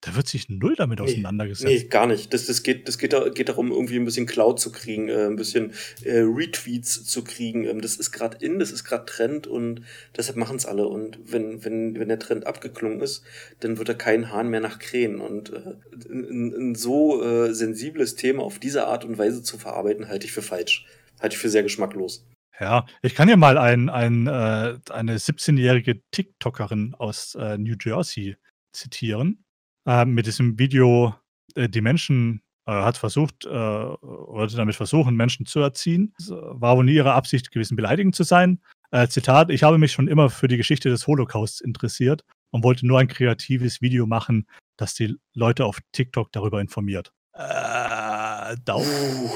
da wird sich null damit Nee, auseinandergesetzt. Nee, gar nicht. Das, das, geht, das geht, geht darum, irgendwie ein bisschen Cloud zu kriegen, äh, ein bisschen äh, Retweets zu kriegen. Ähm, das ist gerade in, das ist gerade Trend und deshalb machen es alle. Und wenn, wenn, wenn der Trend abgeklungen ist, dann wird da kein Hahn mehr nach Krähen. Und äh, ein, ein so äh, sensibles Thema auf diese Art und Weise zu verarbeiten, halte ich für falsch. Halte ich für sehr geschmacklos. Ja, ich kann ja mal ein, ein, äh, eine 17-jährige TikTokerin aus äh, New Jersey zitieren. Äh, mit diesem Video, äh, die Menschen äh, hat versucht, äh, wollte damit versuchen, Menschen zu erziehen. Es war wohl nie ihre Absicht gewesen, beleidigend zu sein. Äh, Zitat, ich habe mich schon immer für die Geschichte des Holocausts interessiert und wollte nur ein kreatives Video machen, das die Leute auf TikTok darüber informiert. Äh, Daumen. Uh,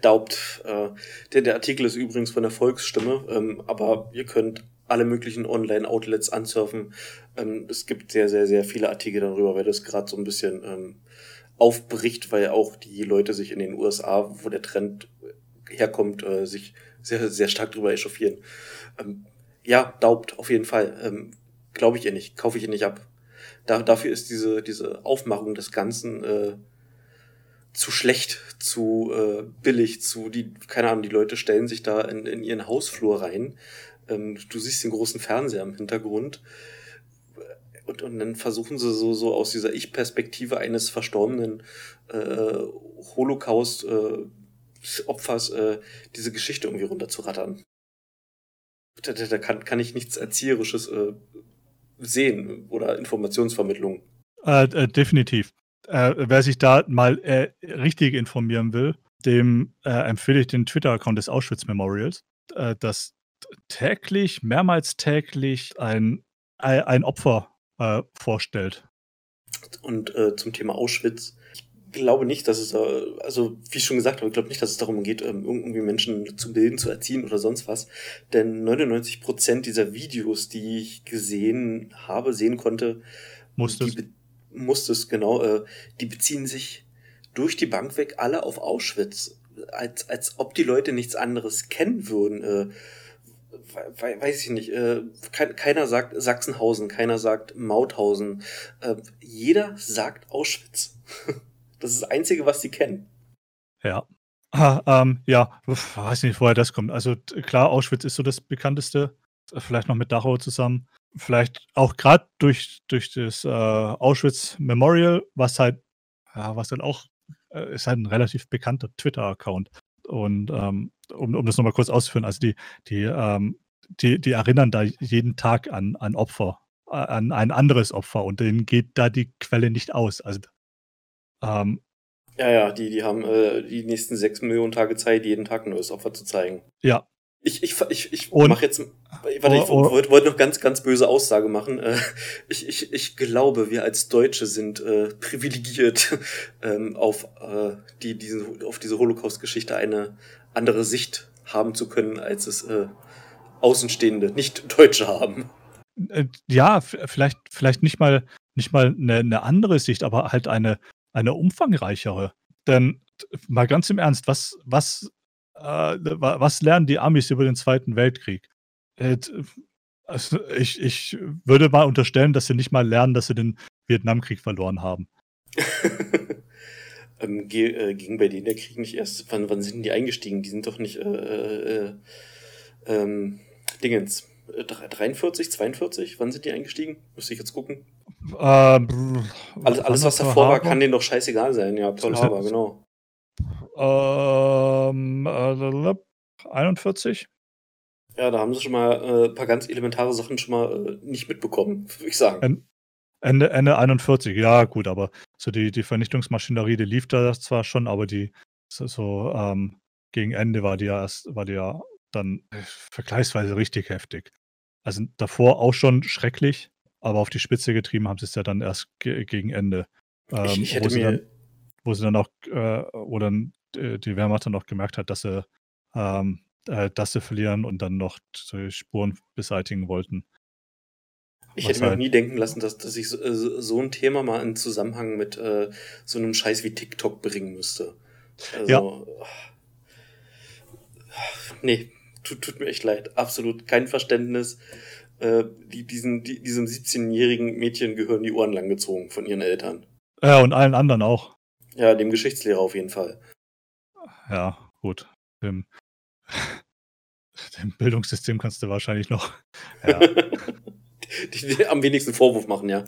daubt. Äh, der, der Artikel ist übrigens von der Volksstimme, ähm, aber ihr könnt alle möglichen Online-Outlets ansurfen. Ähm, es gibt sehr, sehr, sehr viele Artikel darüber, weil das gerade so ein bisschen ähm, aufbricht, weil auch die Leute sich in den USA, wo der Trend herkommt, äh, sich sehr, sehr stark drüber echauffieren. Ähm, ja, daubt, auf jeden Fall. Ähm, Glaube ich ihr nicht, kaufe ich ihr nicht ab. Da, dafür ist diese, diese Aufmachung des Ganzen äh, zu schlecht, zu äh, billig, zu die, keine Ahnung, die Leute stellen sich da in, in ihren Hausflur rein. Ähm, du siehst den großen Fernseher im Hintergrund. Und, und dann versuchen sie so, so aus dieser Ich-Perspektive eines verstorbenen äh, Holocaust-Opfers äh, diese Geschichte irgendwie runterzurattern. Da, da, da kann, kann ich nichts Erzieherisches äh, sehen oder Informationsvermittlung. Äh, äh, definitiv. Äh, wer sich da mal richtig informieren will, dem empfehle ich den Twitter-Account des Auschwitz Memorials, das täglich, mehrmals täglich ein, ein Opfer äh, vorstellt. Und äh, zum Thema Auschwitz, ich glaube nicht, dass es, äh, also wie ich schon gesagt habe, ich glaube nicht, dass es darum geht, ähm, irgendwie Menschen zu bilden, zu erziehen oder sonst was. Denn 99 Prozent dieser Videos, die ich gesehen habe, sehen konnte, Musstest. die be- musstest, genau, äh, die beziehen sich durch die Bank weg alle auf Auschwitz. Als, als ob die Leute nichts anderes kennen würden. We- we- weiß ich nicht. Äh, kein, keiner sagt Sachsenhausen, keiner sagt Mauthausen. Äh, jeder sagt Auschwitz. Das ist das Einzige, was sie kennen. Ja. Ah, ähm, ja, uff, weiß nicht, woher das kommt. Also klar, Auschwitz ist so das bekannteste, vielleicht noch mit Dachau zusammen. Vielleicht auch gerade durch, durch das äh, Auschwitz Memorial, was halt, ja, was halt auch, äh, ist halt ein relativ bekannter Twitter-Account. Und ähm, um, um das nochmal kurz auszuführen, also die, die, ähm, die, die erinnern da jeden Tag an, an Opfer, an ein anderes Opfer und denen geht da die Quelle nicht aus. Also ähm, Ja, ja, die, die haben äh, die nächsten sechs Millionen Tage Zeit, jeden Tag ein neues Opfer zu zeigen. ja, Ich, ich, ich, ich mache jetzt. Warte, ich Oh, oh. wollte wollte noch ganz, ganz böse Aussage machen. Äh, Ich, ich, ich glaube, wir als Deutsche sind äh, privilegiert, ähm, auf, äh, die, diesen, auf diese Holocaust-Geschichte eine andere Sicht haben zu können, als es äh, Außenstehende, nicht Deutsche haben. Äh, ja, vielleicht, vielleicht nicht mal, nicht mal eine, eine andere Sicht, aber halt eine, eine umfangreichere. Denn mal ganz im Ernst, was, was, äh, wa- was lernen die Amis über den Zweiten Weltkrieg? Äh, also ich, ich würde mal unterstellen, dass sie nicht mal lernen, dass sie den Vietnamkrieg verloren haben. ähm, ge, äh, ging bei denen der Krieg nicht erst. Wann, wann sind die eingestiegen? Die sind doch nicht. Äh, äh, ähm, Dingens. Äh, 43, 42? Wann sind die eingestiegen? Müsste ich jetzt gucken. Äh, Alles, alles was davor war, kann denen doch scheißegal sein. Ja, Pearl Harbor, genau. Ähm, äh, 41? Ja, da haben sie schon mal äh, ein paar ganz elementare Sachen schon mal äh, nicht mitbekommen, würde ich sagen. Ende, Ende 41, ja gut, aber so die, die Vernichtungsmaschinerie, die lief da zwar schon, aber die so, so ähm, gegen Ende war die ja erst, war die ja dann vergleichsweise richtig heftig. Also davor auch schon schrecklich, aber auf die Spitze getrieben haben sie es ja dann erst ge gegen Ende. Ähm, ich, ich wo, hätte sie mir. dann, wo sie dann auch, äh, wo dann äh, die Wehrmacht dann auch gemerkt hat, dass sie, ähm, äh, dass sie verlieren und dann noch Spuren beseitigen wollten. Ich hätte mir halt- nie denken lassen, dass, dass ich so, äh, so so ein Thema mal in Zusammenhang mit äh, so einem Scheiß wie TikTok bringen müsste. Also, Ja. nee, tut, tut mir echt leid. Absolut kein Verständnis. Äh, die, diesen, die, diesem 17-jährigen Mädchen gehören die Ohren langgezogen von ihren Eltern. Ja, und allen anderen auch. Ja, dem Geschichtslehrer auf jeden Fall. Ja, gut. Dem, dem Bildungssystem kannst du wahrscheinlich noch. Ja, die, die am wenigsten Vorwurf machen, ja.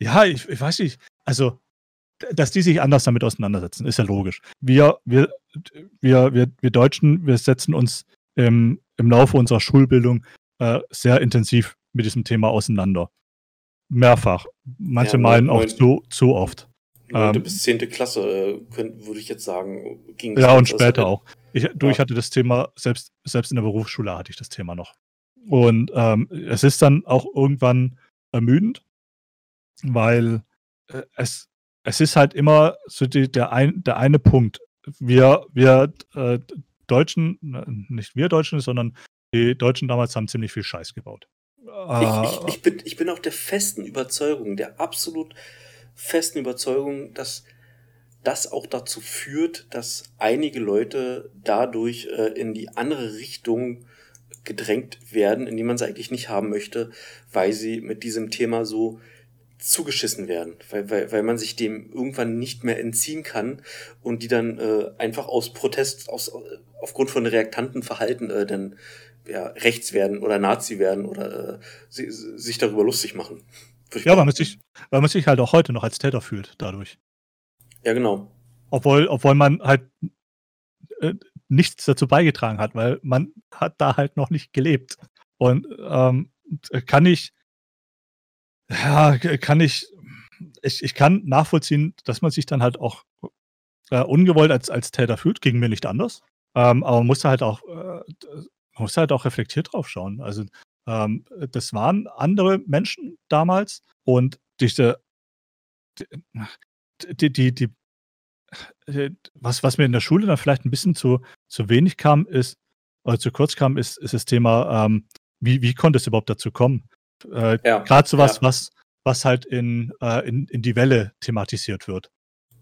ja ich, ich weiß nicht. Also, dass die sich anders damit auseinandersetzen, ist ja logisch. Wir, wir, wir, wir, wir Deutschen, wir setzen uns im, im Laufe unserer Schulbildung äh, sehr intensiv mit diesem Thema auseinander. Mehrfach. Manche Ja, meinen auch zu, zu oft. Neunte Ähm, bis zehnte Klasse, äh, würde ich jetzt sagen, ging Ja, und das- später auch. Ich, du, ich Ja. hatte das Thema, selbst, selbst in der Berufsschule hatte ich das Thema noch. Und ähm, es ist dann auch irgendwann ermüdend, weil äh, es, es ist halt immer so die, der, ein, der eine Punkt. Wir, wir äh, Deutschen, äh, nicht wir Deutschen, sondern die Deutschen damals haben ziemlich viel Scheiß gebaut. Ich, Äh, ich, ich, bin, ich bin auch der festen Überzeugung, der absolut festen Überzeugung, dass das auch dazu führt, dass einige Leute dadurch äh, in die andere Richtung gedrängt werden, in die man sie eigentlich nicht haben möchte, weil sie mit diesem Thema so zugeschissen werden, weil, weil, weil man sich dem irgendwann nicht mehr entziehen kann und die dann äh, einfach aus Protest, aus, äh, aufgrund von reaktanten Verhalten äh, dann ja, rechts werden oder Nazi werden oder äh, si, sich darüber lustig machen. Ja, weil man, sich, weil man sich halt auch heute noch als Täter fühlt dadurch. Ja, genau. Obwohl, obwohl man halt äh, nichts dazu beigetragen hat, weil man hat da halt noch nicht gelebt. Und ähm, kann ich, ja, kann ich, ich, ich kann nachvollziehen, dass man sich dann halt auch äh, ungewollt als, als Täter fühlt, ging mir nicht anders. Ähm, aber man muss halt auch, äh, muss halt auch reflektiert drauf schauen. Also ähm, das waren andere Menschen damals und diese, die, die, die, was, was mir in der Schule dann vielleicht ein bisschen zu, zu wenig kam, ist, oder zu kurz kam, ist, ist das Thema, ähm, wie, wie konnte es überhaupt dazu kommen? Äh, Ja, Gerade sowas, ja. was, was halt in, äh, in, in die Welle thematisiert wird.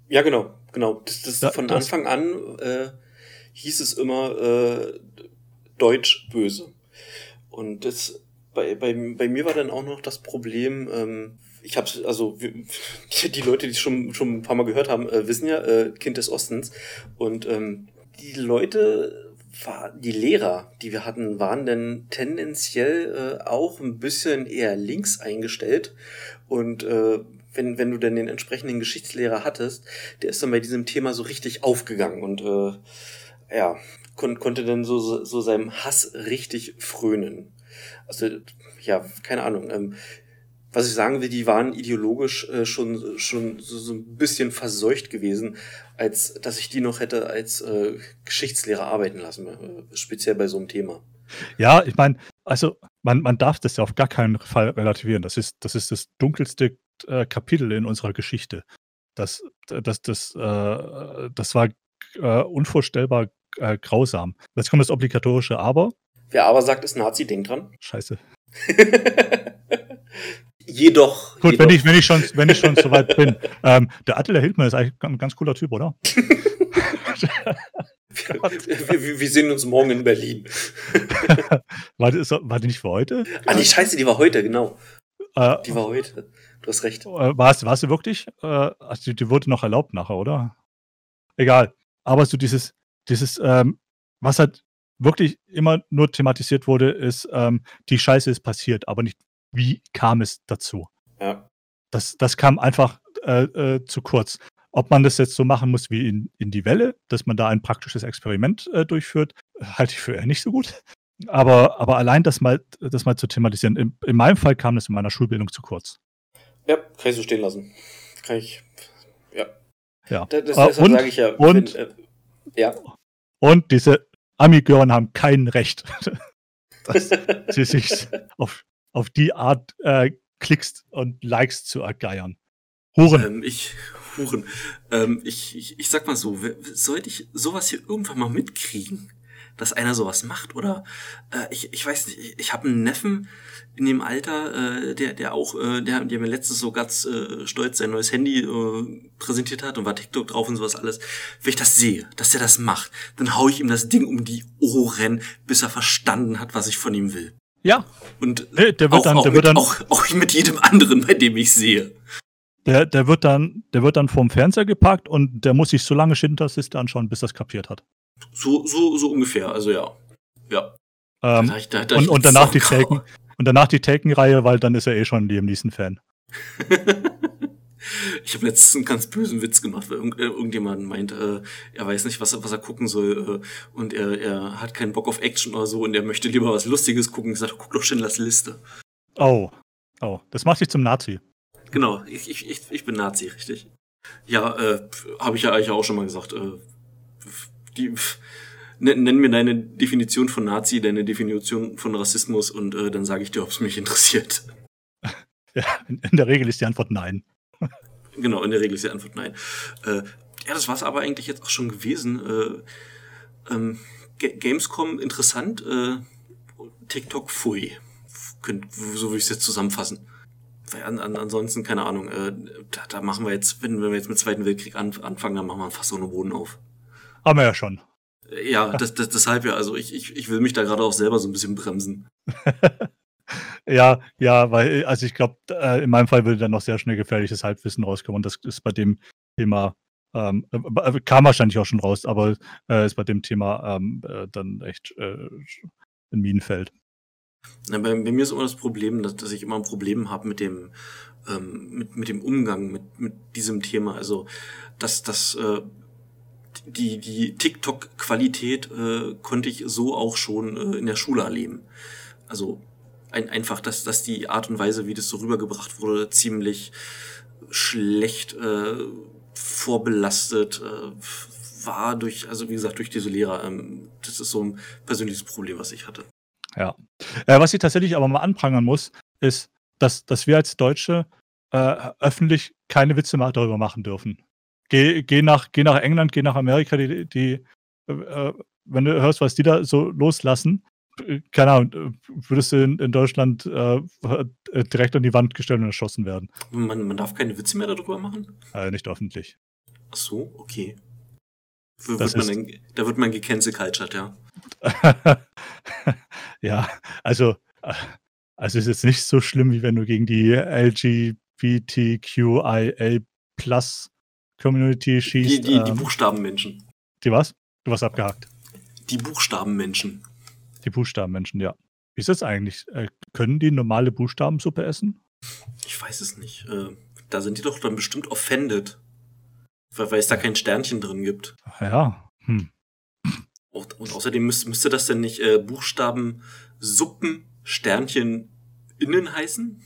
Ja, genau, genau. Das, das Da- von das- Anfang an äh, hieß es immer äh, Deutsch böse. Und das bei, bei, bei mir war dann auch noch das Problem, ähm, ich habe also die, Leute, die schon schon ein paar Mal gehört haben, äh, wissen ja, äh, Kind des Ostens. Und ähm, die Leute, die Lehrer, die wir hatten, waren dann tendenziell äh, auch ein bisschen eher links eingestellt. Und äh, wenn, wenn du dann den entsprechenden Geschichtslehrer hattest, der ist dann bei diesem Thema so richtig aufgegangen und äh, ja, kon konnte dann so, so, so seinem Hass richtig frönen. Also, ja, keine Ahnung. Ähm, was ich sagen will, die waren ideologisch äh, schon, schon so, so ein bisschen verseucht gewesen, als dass ich die noch hätte als äh, Geschichtslehrer arbeiten lassen, äh, speziell bei so einem Thema. Ja, ich meine, also man, man darf das ja auf gar keinen Fall relativieren. Das ist das, ist das dunkelste äh, Kapitel in unserer Geschichte. Das, das, das, äh, das war äh, unvorstellbar grausam. Jetzt kommt das obligatorische Aber. Wer aber sagt, ist Nazi, denkt dran. Scheiße. jedoch. Gut, jedoch. wenn ich, wenn ich schon, wenn ich schon soweit bin. Ähm, der Attila Hildmann ist eigentlich ein ganz cooler Typ, oder? wir, wir, sehen uns morgen in Berlin. War die, ist- war die nicht für heute? Ah, die Scheiße, die war heute, genau. Äh, Die war heute. Du hast recht. Äh, War es, war sie wirklich? Äh, also die, die wurde noch erlaubt nachher, oder? Egal. Aber so dieses, dieses, ähm, was halt wirklich immer nur thematisiert wurde, ist, ähm, die Scheiße ist passiert, aber nicht, wie kam es dazu? Ja. Das, das kam einfach äh, äh, zu kurz. Ob man das jetzt so machen muss wie in, in die Welle, dass man da ein praktisches Experiment äh, durchführt, halte ich für eher nicht so gut. Aber, aber allein das mal, das mal zu thematisieren, in, in meinem Fall kam das in meiner Schulbildung zu kurz. Ja, kann ich so stehen lassen. Kann ich. Ja. Ja. Da, das, deshalb und- sage ich ja. und- wenn, äh, ja. Und diese Amigören haben kein Recht, dass sie sich auf, auf die Art äh, Klicks und Likes zu ergeiern. Huren. Ähm, ich, Huren, ähm, ich, ich, ich sag mal so, sollte ich sowas hier irgendwann mal mitkriegen, dass einer sowas macht? Oder äh, ich, ich weiß nicht, ich, ich habe einen Neffen in dem Alter, äh, der, der auch, äh, der, der mir letztens so ganz äh, stolz sein neues Handy äh, präsentiert hat und war TikTok drauf und sowas alles. Wenn ich das sehe, dass der das macht, dann hau ich ihm das Ding um die Ohren, bis er verstanden hat, was ich von ihm will. Ja, Und Nee, der wird auch, dann- auch, der mit, wird dann- auch, auch mit jedem anderen, bei dem ich sehe. der, der, wird dann, der wird dann vorm Fernseher geparkt und der muss sich so lange Schindlers-Liste anschauen, bis es kapiert hat. So, so, so ungefähr, also ja. Ja. Ähm, Da- da- da- und, und danach die Taken. Und danach die Taken-Reihe, weil dann ist er eh schon Liam Neeson-Fan. Ich habe letztens einen ganz bösen Witz gemacht, weil irgend, äh, irgendjemand meint, äh, er weiß nicht, was er, was er gucken soll äh, und er, er hat keinen Bock auf Action oder so und er möchte lieber was Lustiges gucken. Ich sagte, guck doch Schindlers Liste. Oh. Oh, das macht dich zum Nazi. Genau, ich, ich, ich, bin Nazi, richtig. Ja, äh, habe ich ja eigentlich auch schon mal gesagt. Äh, die, pf, nenn, mir deine Definition von Nazi, deine Definition von Rassismus und äh, dann sage ich dir, ob es mich interessiert. Ja, in der Regel ist die Antwort nein. Genau, in der Regel ist die Antwort nein. Äh, ja, das war's aber eigentlich jetzt auch schon gewesen. Äh, ähm, Ga- Gamescom interessant, äh, TikTok pfui. Könnt, so würde ich es jetzt zusammenfassen. An, an, ansonsten, keine Ahnung, äh, da, da machen wir jetzt, wenn, wenn wir jetzt mit Zweiten Weltkrieg an, anfangen, dann machen wir fast ohne Boden auf. Haben wir ja schon. Äh, Ja, das, das, deshalb ja, also ich, ich, ich will mich da gerade auch selber so ein bisschen bremsen. Ja, ja, weil, also ich glaube, äh, in meinem Fall würde dann noch sehr schnell gefährliches Halbwissen rauskommen. Und das ist bei dem Thema, ähm, äh, kam wahrscheinlich auch schon raus, aber äh, ist bei dem Thema ähm, äh, dann echt äh, ein Minenfeld. Na, bei, bei mir ist immer das Problem, dass, dass ich immer ein Problem habe mit dem, ähm, mit, mit dem Umgang mit, mit diesem Thema. Also, dass das äh, die, die TikTok-Qualität äh, konnte ich so auch schon äh, in der Schule erleben. Also ein, einfach, dass, dass die Art und Weise, wie das so rübergebracht wurde, ziemlich schlecht äh, vorbelastet äh, war durch, also wie gesagt, durch diese Lehrer. Ähm, das ist so ein persönliches Problem, was ich hatte. Ja. Äh, was ich tatsächlich aber mal anprangern muss, ist, dass, dass wir als Deutsche äh, öffentlich keine Witze mehr darüber machen dürfen. geh, geh, nach, geh nach England, geh nach Amerika, die, die äh, wenn du hörst, was die da so loslassen, äh, keine Ahnung, würdest du in, in Deutschland äh, direkt an die Wand gestellt und erschossen werden. Man, man darf keine Witze mehr darüber machen? Äh, nicht öffentlich. Ach so, okay. Wird man dann, da wird man gecancel-cultured, ja. ja, also, also ist jetzt nicht so schlimm, wie wenn du gegen die LGBTQIA Plus Community schießt. Die, die, ähm, die Buchstabenmenschen. Die was? Du warst abgehakt. Die Buchstabenmenschen. Die Buchstabenmenschen, ja. Wie ist das eigentlich? Äh, können die normale Buchstabensuppe essen? Ich weiß es nicht. Äh, da sind die doch dann bestimmt offended. Weil, weil es da kein Sternchen drin gibt. Ja. Hm. Und, und außerdem müsste, müsste das denn nicht äh, Buchstabensuppen Sternchen innen heißen?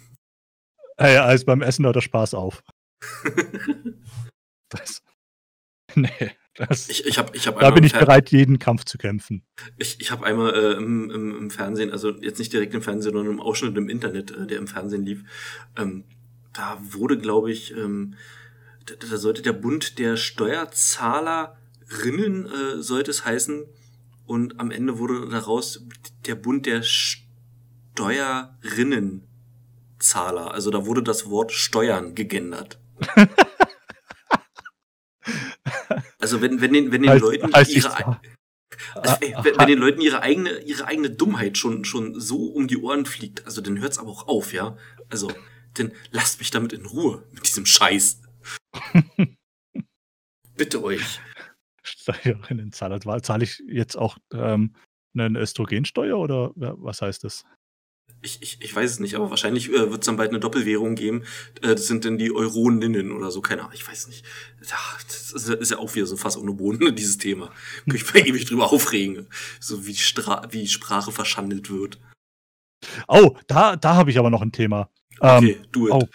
Ja, ja, also beim Essen hört der Spaß auf. das. Nee. Das, ich, ich hab, ich hab da bin ich bereit, jeden Kampf zu kämpfen. Ich, ich habe einmal äh, im, im, im, Fernsehen, also jetzt nicht direkt im Fernsehen, sondern im Ausschnitt im Internet, äh, der im Fernsehen lief, ähm, da wurde, glaube ich, ähm, da, da, sollte der Bund der Steuerzahlerinnen, äh, sollte es heißen, und am Ende wurde daraus der Bund der Steuerinnenzahler. Also da wurde das Wort Steuern gegendert. Also wenn, wenn den, wenn den heißt, Leuten heißt ihre, also, ey, wenn, wenn, den Leuten ihre eigene, ihre eigene Dummheit schon, schon so um die Ohren fliegt, also dann hört's aber auch auf, ja. Also, denn lasst mich damit in Ruhe, mit diesem Scheiß. Bitte euch. Steuerinnenzahler. Zahle ich jetzt auch ähm, eine Östrogensteuer oder was heißt das? Ich, ich, ich weiß es nicht, aber wahrscheinlich äh, wird es dann bald eine Doppelwährung geben. Äh, das sind dann die Euroninnen oder so, keine Ahnung, ich weiß nicht. Das ist ja auch wieder so fast ohne Boden, dieses Thema. Kann ich ewig drüber aufregen. So wie, Stra wie Sprache verschandelt wird. Oh, da, da habe ich aber noch ein Thema. Okay, ähm, do it. Oh,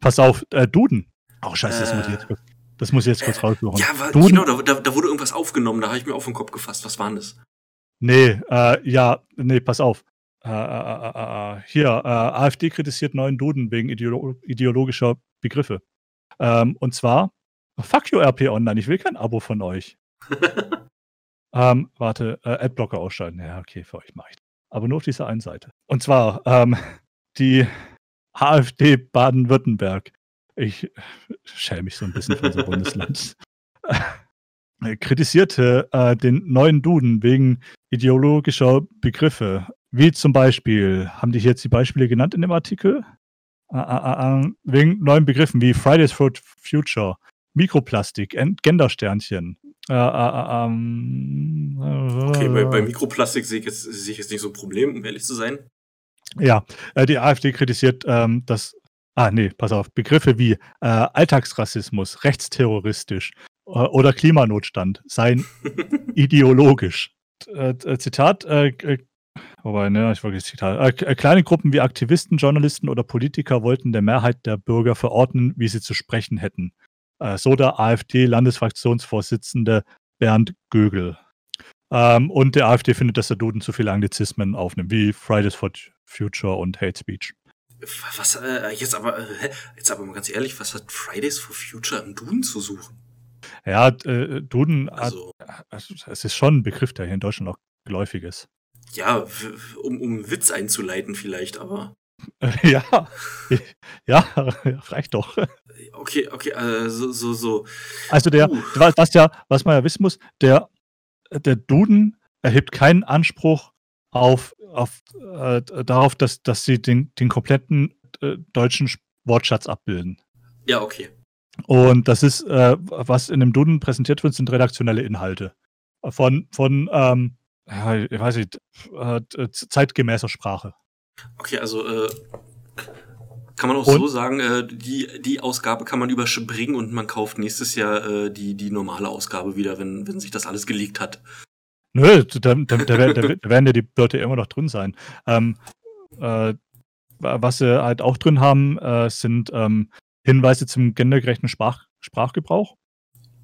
pass auf, äh, Duden. Oh, scheiße, das muss ich jetzt kurz, das muss ich jetzt kurz äh, raussuchen. Ja, aber Duden, genau, da, da, da, wurde irgendwas aufgenommen, da habe ich mir auf den Kopf gefasst. Was war denn das? Nee, äh, ja, nee, pass auf. Äh, äh, äh, hier, AfD kritisiert neuen Duden wegen ideolo ideologischer Begriffe. Ähm, und zwar, fuck you RP Online, ich will kein Abo von euch. ähm, warte, Adblocker ausschalten. Ja, okay, für euch mache ich. Aber nur auf dieser einen Seite. Und zwar, ähm, die AfD Baden-Württemberg. Ich schäme mich so ein bisschen für unser Bundesland. kritisierte äh, den neuen Duden wegen ideologischer Begriffe. Wie zum Beispiel, haben die jetzt die Beispiele genannt in dem Artikel? Äh, äh, äh, wegen neuen Begriffen wie Fridays for Future, Mikroplastik, Gendersternchen. Ähm, okay, bei, bei Mikroplastik sehe ich, jetzt, sehe ich jetzt nicht so ein Problem, um ehrlich zu sein. Ja, die AfD kritisiert ähm, das Ah, nee, pass auf. Begriffe wie äh, Alltagsrassismus, rechtsterroristisch äh, oder Klimanotstand seien ideologisch. Äh, Zitat, äh, Wobei, ne, ich wollte Zitat. Äh, kleine Gruppen wie Aktivisten, Journalisten oder Politiker wollten der Mehrheit der Bürger verordnen, wie sie zu sprechen hätten. Äh, so der AfD-Landesfraktionsvorsitzende Bernd Gögel. Ähm, und der AfD findet, dass der Duden zu viele Anglizismen aufnimmt, wie Fridays for Future und Hate Speech. Was, äh, jetzt aber, äh, jetzt aber mal ganz ehrlich, was hat Fridays for Future im Duden zu suchen? Ja, äh, Duden, also, hat, es ist schon ein Begriff, der hier in Deutschland auch geläufig ist. Ja, um, um Witz einzuleiten vielleicht, aber. ja, ja, reicht doch. Okay, okay, also so, so. Also der, uh. was ja, was man ja wissen muss, der, der Duden erhebt keinen Anspruch auf, auf äh, darauf, dass, dass sie den, den kompletten äh, deutschen Wortschatz abbilden. Ja, okay. Und das ist, äh, was in dem Duden präsentiert wird, sind redaktionelle Inhalte. Von, von ähm, ja, ich weiß nicht, äh, zeitgemäßer Sprache. Okay, also äh, kann man auch und? so sagen, äh, die, die Ausgabe kann man überspringen und man kauft nächstes Jahr äh, die, die normale Ausgabe wieder, wenn, wenn sich das alles gelegt hat. Nö, da, da, da, da werden ja die Leute immer noch drin sein. Ähm, äh, was sie halt auch drin haben, äh, sind ähm, Hinweise zum gendergerechten Sprach Sprachgebrauch.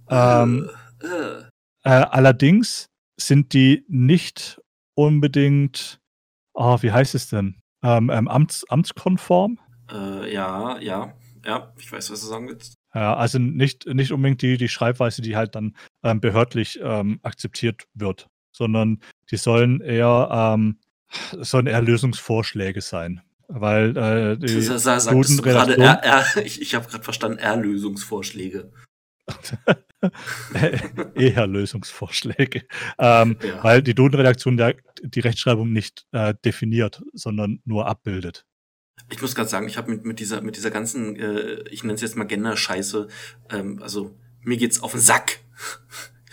Ähm, äh, äh. äh, allerdings sind die nicht unbedingt, oh, wie heißt es denn? Ähm, ähm, amts, amtskonform? Äh, ja, ja, ja, ich weiß, was du sagen willst. Ja, also nicht, nicht unbedingt die, die Schreibweise, die halt dann ähm, behördlich ähm, akzeptiert wird, sondern die sollen eher, ähm, sollen eher Lösungsvorschläge sein. Weil äh, die Sa- sa- sagtest du gerade R, R, ich, ich habe gerade verstanden, R-Lösungsvorschläge. eher Lösungsvorschläge. Ähm, Ja. Weil die Duden-Redaktion die Rechtschreibung nicht äh, definiert, sondern nur abbildet. Ich muss gerade sagen, ich habe mit, mit dieser mit dieser ganzen, äh, ich nenne es jetzt mal Gender-Scheiße, ähm, also mir geht's auf den Sack.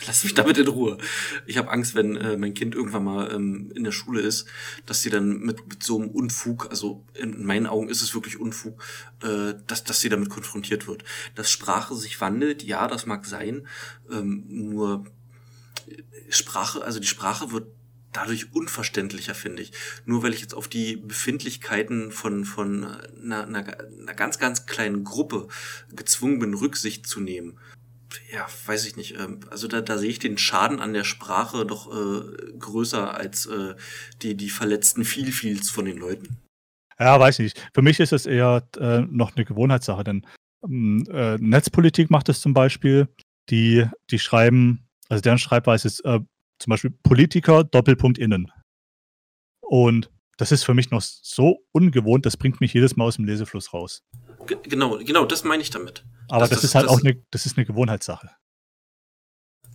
Lass mich damit in Ruhe. Ich habe Angst, wenn äh, mein Kind irgendwann mal ähm, in der Schule ist, dass sie dann mit, mit so einem Unfug, also in meinen Augen ist es wirklich Unfug, äh, dass, dass sie damit konfrontiert wird. Dass Sprache sich wandelt, ja, das mag sein, ähm, nur Sprache, also die Sprache wird dadurch unverständlicher, finde ich. Nur weil ich jetzt auf die Befindlichkeiten von, von einer, einer, einer ganz, ganz kleinen Gruppe gezwungen bin, Rücksicht zu nehmen. Ja, weiß ich nicht. ähm, Also da, da sehe ich den Schaden an der Sprache doch äh, größer als äh, die, die verletzten Vielfils von den Leuten. Ja, weiß ich nicht. Für mich ist es eher äh, noch eine Gewohnheitssache, denn ähm, äh, Netzpolitik macht es zum Beispiel, die, die schreiben, also deren Schreibweise ist äh, zum Beispiel Politiker Doppelpunkt innen. Und das ist für mich noch so ungewohnt, das bringt mich jedes Mal aus dem Lesefluss raus. G genau, genau, das meine ich damit. Aber Das- das, das- ist halt das- auch eine, das ist eine Gewohnheitssache.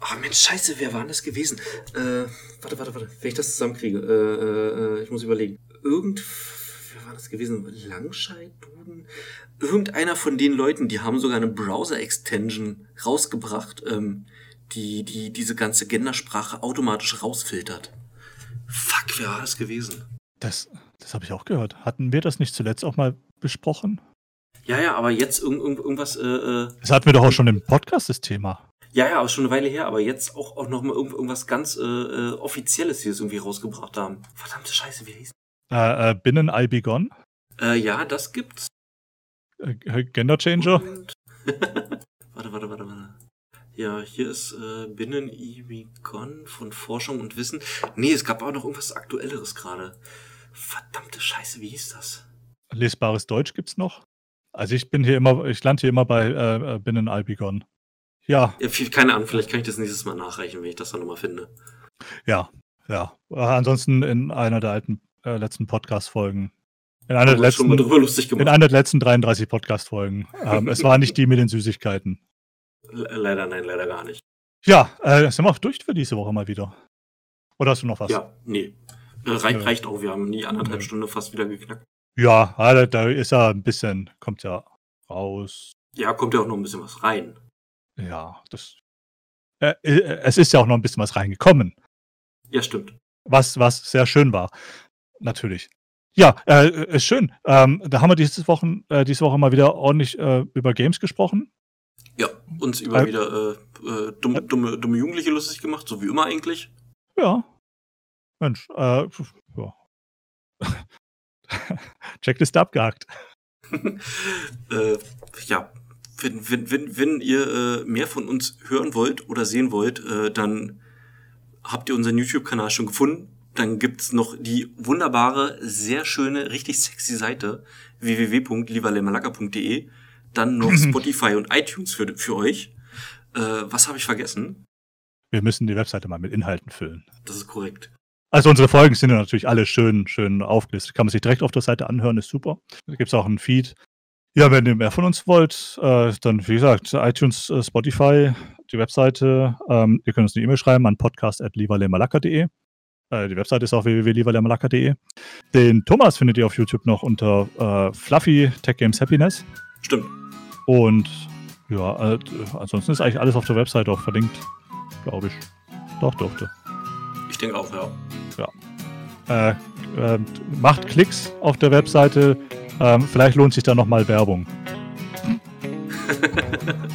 Ah, Mensch, scheiße, wer war denn das gewesen? Äh, warte, warte, warte, wenn ich das zusammenkriege. Äh, äh, äh, ich muss überlegen. Irgend... Wer war das gewesen? Langscheid, Duden? Irgendeiner von den Leuten, die haben sogar eine Browser-Extension rausgebracht, ähm, die, die diese ganze Gendersprache automatisch rausfiltert. Fuck, wer war das gewesen? Das, das habe ich auch gehört. Hatten wir das nicht zuletzt auch mal besprochen? Ja, ja, aber jetzt irgend, irgend, irgendwas, äh, äh, Das hatten wir doch auch schon im Podcast, das Thema. ja, ja, aber schon eine Weile her, aber jetzt auch, auch nochmal irgend, irgendwas ganz äh, äh, Offizielles hier irgendwie rausgebracht haben. Verdammte Scheiße, wie hieß Äh, äh, Binnen I Be Gone, Äh, ja, das gibt's. äh, Gender Changer. Warte, warte, warte, warte. Ja, hier ist äh, Binnen EV Gone von Forschung und Wissen. Nee, es gab auch noch irgendwas Aktuelleres gerade. Verdammte Scheiße, wie hieß das? Lesbares Deutsch gibt's noch. Also ich bin hier immer, ich lande hier immer bei äh, äh, Binnen I Be Gone. Ja, Ja, viel, keine Ahnung, vielleicht kann ich das nächstes Mal nachreichen, wenn ich das dann nochmal finde. ja, ja. Äh, ansonsten in einer der alten äh, letzten Podcast-Folgen. In einer der letzten, drüber lustig in einer der letzten 33 Podcast-Folgen. Ähm, es war nicht die mit den Süßigkeiten. Le- Leider, nein, leider gar nicht. Ja, äh, sind wir auch durch für diese Woche mal wieder. Oder hast du noch was? Ja, nee. Äh, reicht, reicht auch, wir haben die anderthalb. Stunden fast wieder geknackt. Ja, ah, da- ist ja ein bisschen, kommt ja raus. Ja, kommt ja auch noch ein bisschen was rein. Ja, das. Äh, äh, es ist ja auch noch ein bisschen was reingekommen, Ja, stimmt. was, was sehr schön war. Natürlich. Ja, äh, ist schön. Ähm, da haben wir diese Woche, äh, diese Woche mal wieder ordentlich äh, über Games gesprochen. Ja, uns über Äh, wieder äh, dumme, dumme, dumme Jugendliche lustig gemacht, so wie immer eigentlich. Ja. Mensch, äh, ja. Checkliste abgehakt. äh, ja, wenn, wenn, wenn, wenn ihr äh, mehr von uns hören wollt oder sehen wollt, äh, dann habt ihr unseren YouTube-Kanal schon gefunden. Dann gibt's noch die wunderbare, sehr schöne, richtig sexy Seite www.livalemalaga.de. Dann noch Spotify und iTunes für, für euch. Äh, was habe ich vergessen? Wir müssen die Webseite mal mit Inhalten füllen. Das ist korrekt. Also unsere Folgen sind ja natürlich alle schön, schön aufgelistet. Kann man sich direkt auf der Seite anhören, ist super. Da gibt es auch einen Feed. Ja, wenn ihr mehr von uns wollt, äh, dann wie gesagt, iTunes, äh, Spotify, die Webseite. Ähm, ihr könnt uns eine E-Mail schreiben an podcast.livalemalaka.de. Äh, die Webseite ist auch www.livalemalaka.de. Den Thomas findet ihr auf YouTube noch unter äh, Fluffy Tech Games Happiness. Stimmt. Und ja, äh, ansonsten ist eigentlich alles auf der Webseite auch verlinkt, glaube ich. Doch, dürfte. Ich denke auch, ja. äh, äh, macht Klicks auf der Webseite. Ähm, vielleicht lohnt sich da nochmal Werbung.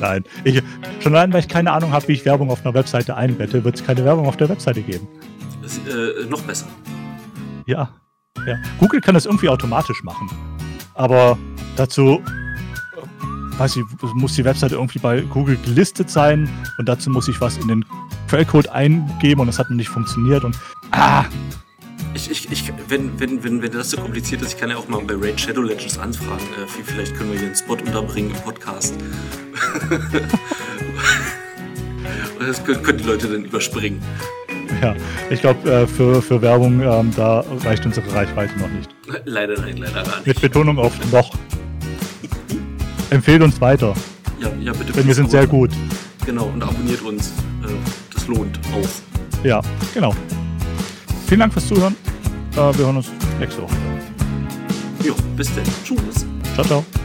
Nein, ich, schon allein, weil ich keine Ahnung habe, wie ich Werbung auf einer Webseite einbette, wird es keine Werbung auf der Webseite geben. Ist, äh, noch besser. Ja, ja. Google kann das irgendwie automatisch machen. Aber dazu, weiß ich, muss die Webseite irgendwie bei Google gelistet sein und dazu muss ich was in den Quellcode eingeben und das hat noch nicht funktioniert und ah, Ich, ich, ich, wenn, wenn, wenn, wenn das so kompliziert ist, ich kann ja auch mal bei Raid Shadow Legends anfragen. Äh, vielleicht können wir hier einen Spot unterbringen im Podcast. das können, können die Leute dann überspringen. Ja, ich glaube, äh, für, für Werbung, ähm, da reicht unsere Reichweite noch nicht. Leider nein, leider nicht. Mit Betonung auf noch. Empfehlt uns weiter. Ja, ja bitte. Denn wir sind sehr gut. Genau, und abonniert uns. Äh, das lohnt auch. Ja, genau. Vielen Dank fürs Zuhören. Äh, wir hören uns nächste Woche. Jo, bis dann. Tschüss. Ciao, ciao.